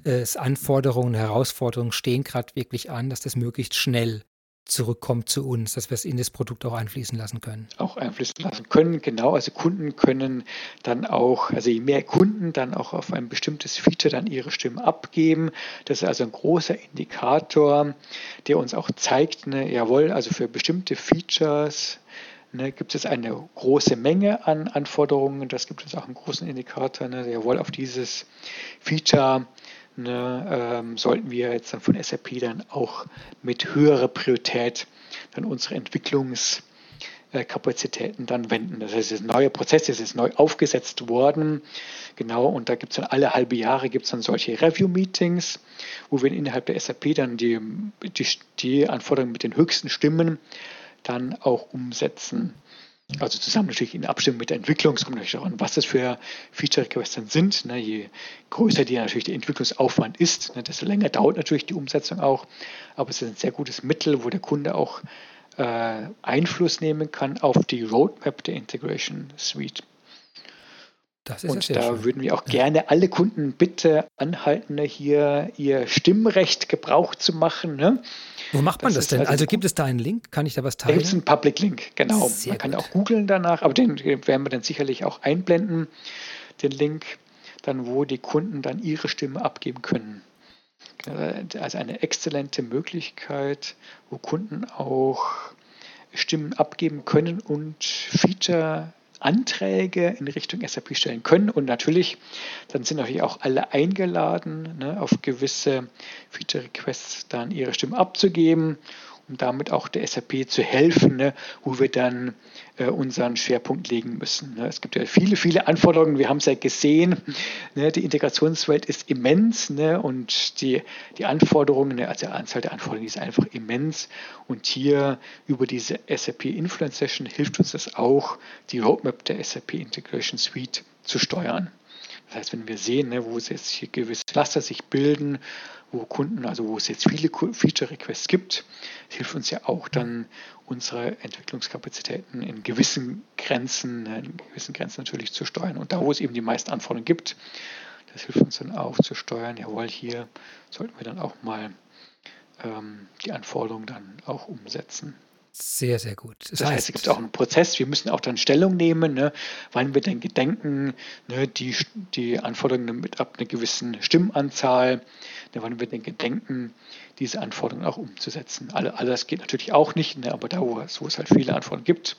äh, Anforderungen, Herausforderungen stehen gerade wirklich an, dass das möglichst schnell zurückkommt zu uns, dass wir es in das Produkt auch einfließen lassen können. Auch einfließen lassen können, genau. Also Kunden können dann auch, also je mehr Kunden dann auch auf ein bestimmtes Feature dann ihre Stimmen abgeben. Das ist also ein großer Indikator, der uns auch zeigt, ne, jawohl, also für bestimmte Features Ne, gibt es eine große Menge an Anforderungen. Das gibt es auch einen großen Indikator. Ne, jawohl, auf dieses Feature ne, ähm, sollten wir jetzt dann von SAP dann auch mit höherer Priorität dann unsere Entwicklungskapazitäten dann wenden. Das heißt, das neue Prozess, das ist neu aufgesetzt worden. Genau, und da gibt es dann alle halbe Jahre gibt es dann solche Review-Meetings, wo wir innerhalb der SAP dann die, die, die Anforderungen mit den höchsten Stimmen dann auch umsetzen. Also zusammen natürlich in Abstimmung mit der Entwicklung, es kommt natürlich auch an, was das für Feature Requests dann sind. Ne, je größer die natürlich der Entwicklungsaufwand ist, ne, desto länger dauert natürlich die Umsetzung auch. Aber es ist ein sehr gutes Mittel, wo der Kunde auch äh, Einfluss nehmen kann auf die Roadmap der Integration Suite. Und da schön. würden wir auch gerne alle Kunden bitte anhalten, hier ihr Stimmrecht Gebrauch zu machen. Ne? Wo macht man das, das denn? Also, also gibt es da einen Link? Kann ich da was teilen? Da gibt es einen Public Link, genau. Sehr man kann gut. auch googeln danach, aber den werden wir dann sicherlich auch einblenden, den Link, dann wo die Kunden dann ihre Stimme abgeben können. Also eine exzellente Möglichkeit, wo Kunden auch Stimmen abgeben können und Feature Anträge in Richtung SAP stellen können. Und natürlich, dann sind natürlich auch alle eingeladen, ne, auf gewisse Feature-Requests dann ihre Stimme abzugeben um damit auch der SAP zu helfen, ne, wo wir dann äh, unseren Schwerpunkt legen müssen. Ne. Es gibt ja viele, viele Anforderungen. Wir haben es ja gesehen. Ne, die Integrationswelt ist immens ne, und die, die Anforderungen, ne, also die Anzahl der Anforderungen ist einfach immens. Und hier über diese SAP Influence Session hilft uns das auch, die Roadmap der SAP Integration Suite zu steuern. Das heißt, wenn wir sehen, ne, wo es jetzt gewisse Cluster sich bilden, wo Kunden, also wo es jetzt viele Feature-Requests gibt, hilft uns ja auch dann unsere Entwicklungskapazitäten in gewissen Grenzen, ne, in gewissen Grenzen natürlich zu steuern. Und da, wo es eben die meisten Anforderungen gibt, das hilft uns dann auch zu steuern, jawohl, hier sollten wir dann auch mal ähm, die Anforderungen dann auch umsetzen. Sehr, sehr gut. Das, das heißt, heißt, es gibt auch einen Prozess. Wir müssen auch dann Stellung nehmen, ne, wann wir denn gedenken, ne, die, die Anforderungen mit ab einer gewissen Stimmenanzahl, ne, wann wir denn gedenken, diese Anforderungen auch umzusetzen. Alle, alles geht natürlich auch nicht, ne, aber da, wo es, wo es halt viele Anforderungen gibt,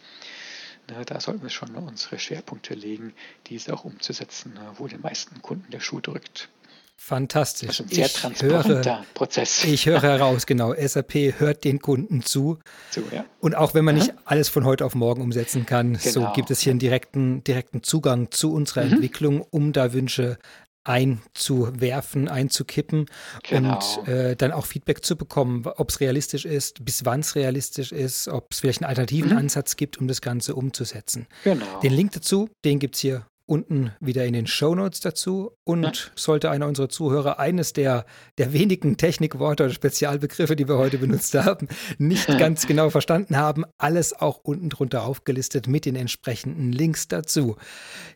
ne, da sollten wir schon unsere Schwerpunkte legen, diese auch umzusetzen, ne, wo den meisten Kunden der Schuh drückt. Fantastisch. Das ist ein sehr ich transparenter höre, Prozess. Ich höre (laughs) heraus, genau. SAP hört den Kunden zu. zu ja. Und auch wenn man nicht alles von heute auf morgen umsetzen kann, genau. so gibt es hier einen direkten, direkten Zugang zu unserer mhm. Entwicklung, um da Wünsche einzuwerfen, einzukippen genau. und äh, dann auch Feedback zu bekommen, ob es realistisch ist, bis wann es realistisch ist, ob es vielleicht einen alternativen mhm. Ansatz gibt, um das Ganze umzusetzen. Genau. Den Link dazu, den gibt es hier unten wieder in den Show Notes dazu. Und ja. sollte einer unserer Zuhörer eines der, der wenigen Technikworte oder Spezialbegriffe, die wir heute benutzt haben, nicht ganz genau verstanden haben, alles auch unten drunter aufgelistet mit den entsprechenden Links dazu.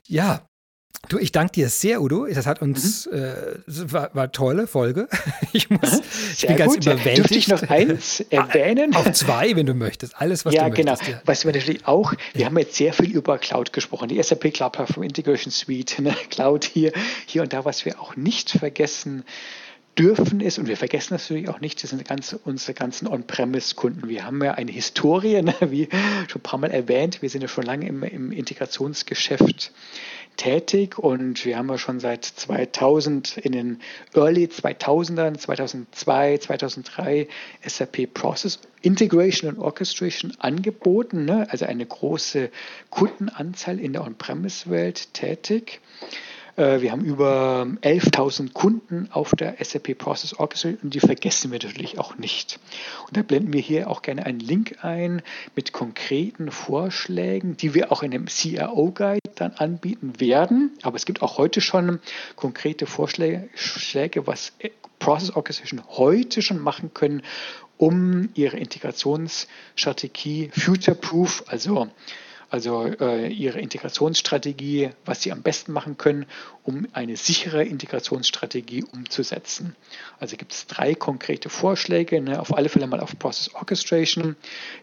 Ja, Du, ich danke dir sehr, Udo. Das hat uns, mhm. äh, war, war tolle Folge. (laughs) Ich muss, ich bin ganz überwältigt. Dürfte ich noch eins (laughs) erwähnen? Auch zwei, wenn du möchtest. Alles, was ja, du genau. möchtest. Ja, genau. Was wir natürlich auch, wir ja. haben jetzt sehr viel über Cloud gesprochen. Die SAP Cloud Platform Integration Suite, ne? (laughs) Cloud hier, hier und da, was wir auch nicht vergessen dürfen ist, und wir vergessen natürlich auch nicht, das sind ganz, unsere ganzen On-Premise-Kunden. Wir haben ja eine Historie, ne, wie schon ein paar Mal erwähnt. Wir sind ja schon lange im, im Integrationsgeschäft tätig und wir haben ja schon seit 2000 in den Early 2000ern, 2002, 2003 SAP Process Integration und Orchestration angeboten, ne? also eine große Kundenanzahl in der On-Premise-Welt tätig. Äh, wir haben über 11.000 Kunden auf der SAP Process Orchestra und die vergessen wir natürlich auch nicht. Und da blenden wir hier auch gerne einen Link ein mit konkreten Vorschlägen, die wir auch in dem CRO Guide dann anbieten werden. Aber es gibt auch heute schon konkrete Vorschläge, was Process Orchestration heute schon machen können, um ihre Integrationsstrategie future-proof, also also äh, ihre Integrationsstrategie, was sie am besten machen können, um eine sichere Integrationsstrategie umzusetzen. Also gibt es drei konkrete Vorschläge, ne, auf alle Fälle mal auf Process Orchestration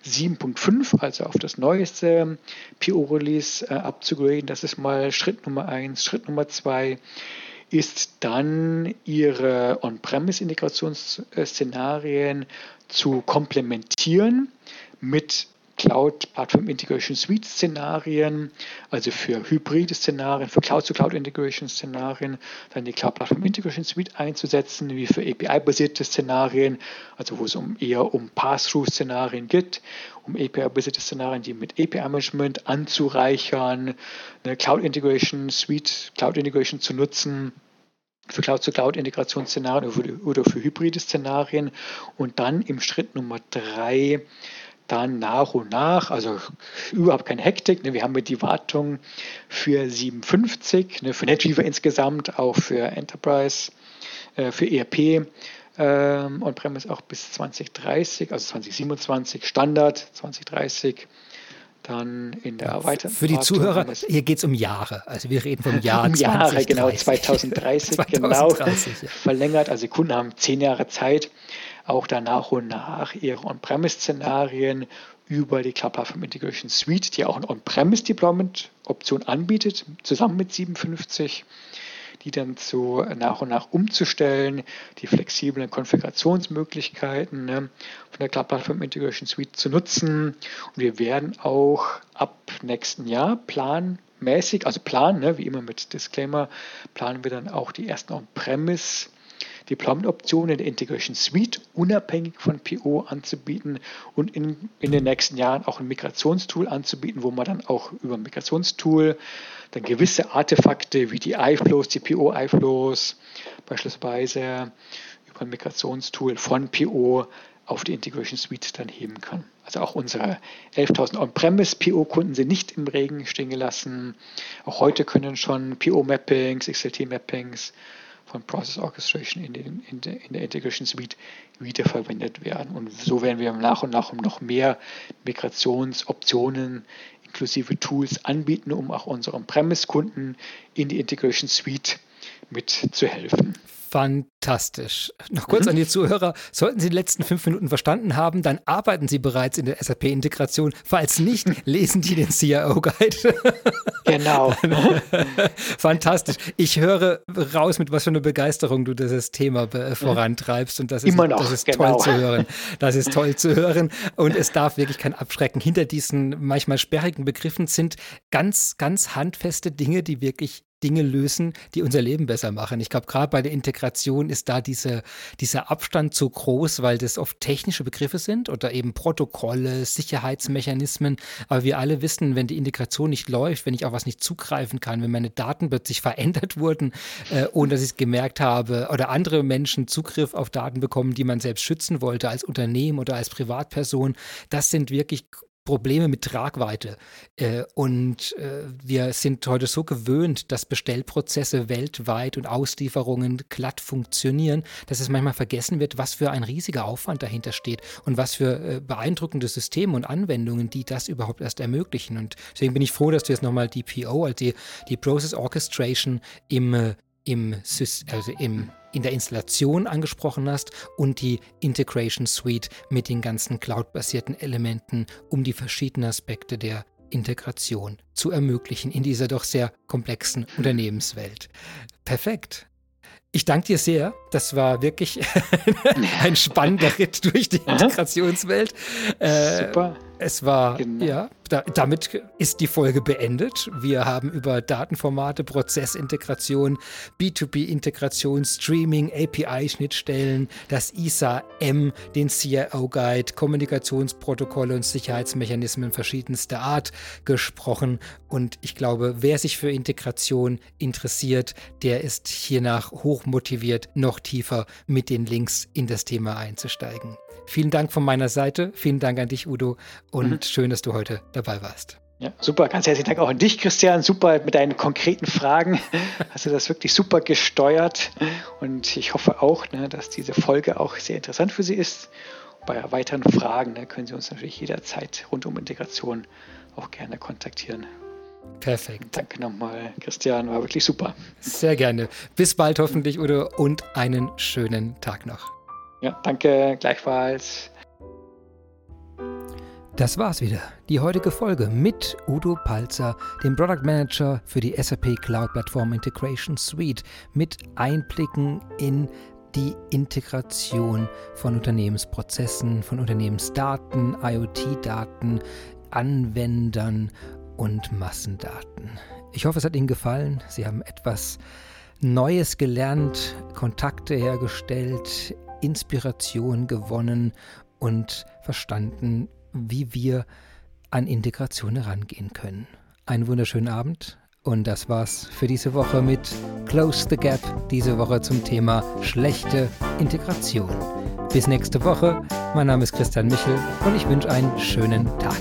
7.5, also auf das neueste PO-Release äh, abzugraden. Das ist mal Schritt Nummer eins. Schritt Nummer zwei ist dann ihre On-Premise-Integrationsszenarien zu komplementieren mit Cloud Platform Integration Suite Szenarien, also für hybride Szenarien, für Cloud-to-Cloud Integration Szenarien, dann die Cloud Platform Integration Suite einzusetzen, wie für API-basierte Szenarien, also wo es um eher um Pass-Through-Szenarien geht, um API-basierte Szenarien, die mit API-Management anzureichern, eine Cloud Integration Suite, Cloud Integration zu nutzen für Cloud-to-Cloud-Integrationsszenarien oder für hybride Szenarien. Und dann im Schritt Nummer drei dann nach und nach, also überhaupt keine Hektik. Ne, wir haben die Wartung für 57, ne, für NetWeaver insgesamt, auch für Enterprise, äh, für ERP ähm, On-Premise auch bis 2030, also 2027 Standard, 2030 dann in der erweiterten Für die Zuhörer, hier geht es um Jahre. Also wir reden vom (laughs) Jahr um Jahre, 2030. genau, 2030, 2030 (laughs) genau, ja. verlängert. Also Kunden haben zehn Jahre Zeit, auch da nach und nach ihre On-Premise-Szenarien über die Cloud Platform Integration Suite, die auch eine On-Premise-Deployment-Option anbietet, zusammen mit 57, die dann so nach und nach umzustellen, die flexiblen Konfigurationsmöglichkeiten ne, von der Cloud Platform Integration Suite zu nutzen. Und wir werden auch ab nächsten Jahr planmäßig, also planen, ne, wie immer mit Disclaimer, planen wir dann auch die ersten On-Premise Deployment-Optionen der Integration Suite unabhängig von PO anzubieten und in, in den nächsten Jahren auch ein Migrationstool anzubieten, wo man dann auch über ein Migrationstool dann gewisse Artefakte wie die iFlows, die PO-iFlows beispielsweise über ein Migrationstool von PO auf die Integration Suite dann heben kann. Also auch unsere 11.000 On-Premise PO-Kunden sind nicht im Regen stehen gelassen. Auch heute können schon PO-Mappings, XLT-Mappings von Process Orchestration in, den, in, der, in der Integration Suite wiederverwendet werden. Und so werden wir nach und nach noch mehr Migrationsoptionen inklusive Tools anbieten, um auch unseren Premise-Kunden in die Integration Suite mitzuhelfen. Fantastisch. Noch kurz mhm. an die Zuhörer. Sollten Sie die letzten fünf Minuten verstanden haben, dann arbeiten Sie bereits in der SAP-Integration. Falls nicht, (laughs) lesen Sie den CIO-Guide. Genau. (laughs) Fantastisch. Ich höre raus, mit was für einer Begeisterung du dieses Thema mhm. vorantreibst. Und das ist, Immer noch, das ist genau. toll zu hören. Das ist toll zu hören. Und es darf wirklich kein Abschrecken. Hinter diesen manchmal sperrigen Begriffen sind ganz, ganz handfeste Dinge, die wirklich Dinge lösen, die unser Leben besser machen. Ich glaube, gerade bei der Integration ist da diese, dieser Abstand zu groß, weil das oft technische Begriffe sind oder eben Protokolle, Sicherheitsmechanismen. Aber wir alle wissen, wenn die Integration nicht läuft, wenn ich auf was nicht zugreifen kann, wenn meine Daten plötzlich (laughs) verändert wurden, äh, ohne dass ich es gemerkt habe, oder andere Menschen Zugriff auf Daten bekommen, die man selbst schützen wollte als Unternehmen oder als Privatperson, das sind wirklich Probleme mit Tragweite. Äh, und äh, wir sind heute so gewöhnt, dass Bestellprozesse weltweit und Auslieferungen glatt funktionieren, dass es manchmal vergessen wird, was für ein riesiger Aufwand dahinter steht und was für äh, beeindruckende Systeme und Anwendungen, die das überhaupt erst ermöglichen. Und deswegen bin ich froh, dass du jetzt nochmal die PO, also die, die Process Orchestration im, im, also im in der Installation angesprochen hast und die Integration Suite mit den ganzen cloud-basierten Elementen, um die verschiedenen Aspekte der Integration zu ermöglichen in dieser doch sehr komplexen Unternehmenswelt. Perfekt. Ich danke dir sehr. Das war wirklich (laughs) ein spannender (laughs) Ritt durch die Integrationswelt. Äh, Super. Es war, genau. ja, da, damit ist die Folge beendet. Wir haben über Datenformate, Prozessintegration, B2B-Integration, Streaming, API-Schnittstellen, das ISA-M, den CIO-Guide, Kommunikationsprotokolle und Sicherheitsmechanismen verschiedenster Art gesprochen. Und ich glaube, wer sich für Integration interessiert, der ist hiernach hoch motiviert, noch tiefer mit den Links in das Thema einzusteigen. Vielen Dank von meiner Seite. Vielen Dank an dich, Udo. Und mhm. schön, dass du heute dabei warst. Ja, super. Ganz herzlichen Dank auch an dich, Christian. Super mit deinen konkreten Fragen. (laughs) Hast du das wirklich super gesteuert. Und ich hoffe auch, ne, dass diese Folge auch sehr interessant für Sie ist. bei weiteren Fragen ne, können Sie uns natürlich jederzeit rund um Integration auch gerne kontaktieren. Perfekt. Danke nochmal, Christian. War wirklich super. Sehr gerne. Bis bald hoffentlich, Udo, und einen schönen Tag noch. Ja, danke, gleichfalls. Das war's wieder. Die heutige Folge mit Udo Palzer, dem Product Manager für die SAP Cloud Platform Integration Suite, mit Einblicken in die Integration von Unternehmensprozessen, von Unternehmensdaten, IoT-Daten, Anwendern und Massendaten. Ich hoffe, es hat Ihnen gefallen. Sie haben etwas Neues gelernt, Kontakte hergestellt, Inspiration gewonnen und verstanden, wie wir an Integration herangehen können. Einen wunderschönen Abend und das war's für diese Woche mit Close the Gap, diese Woche zum Thema schlechte Integration. Bis nächste Woche. Mein Name ist Christian Michel und ich wünsche einen schönen Tag.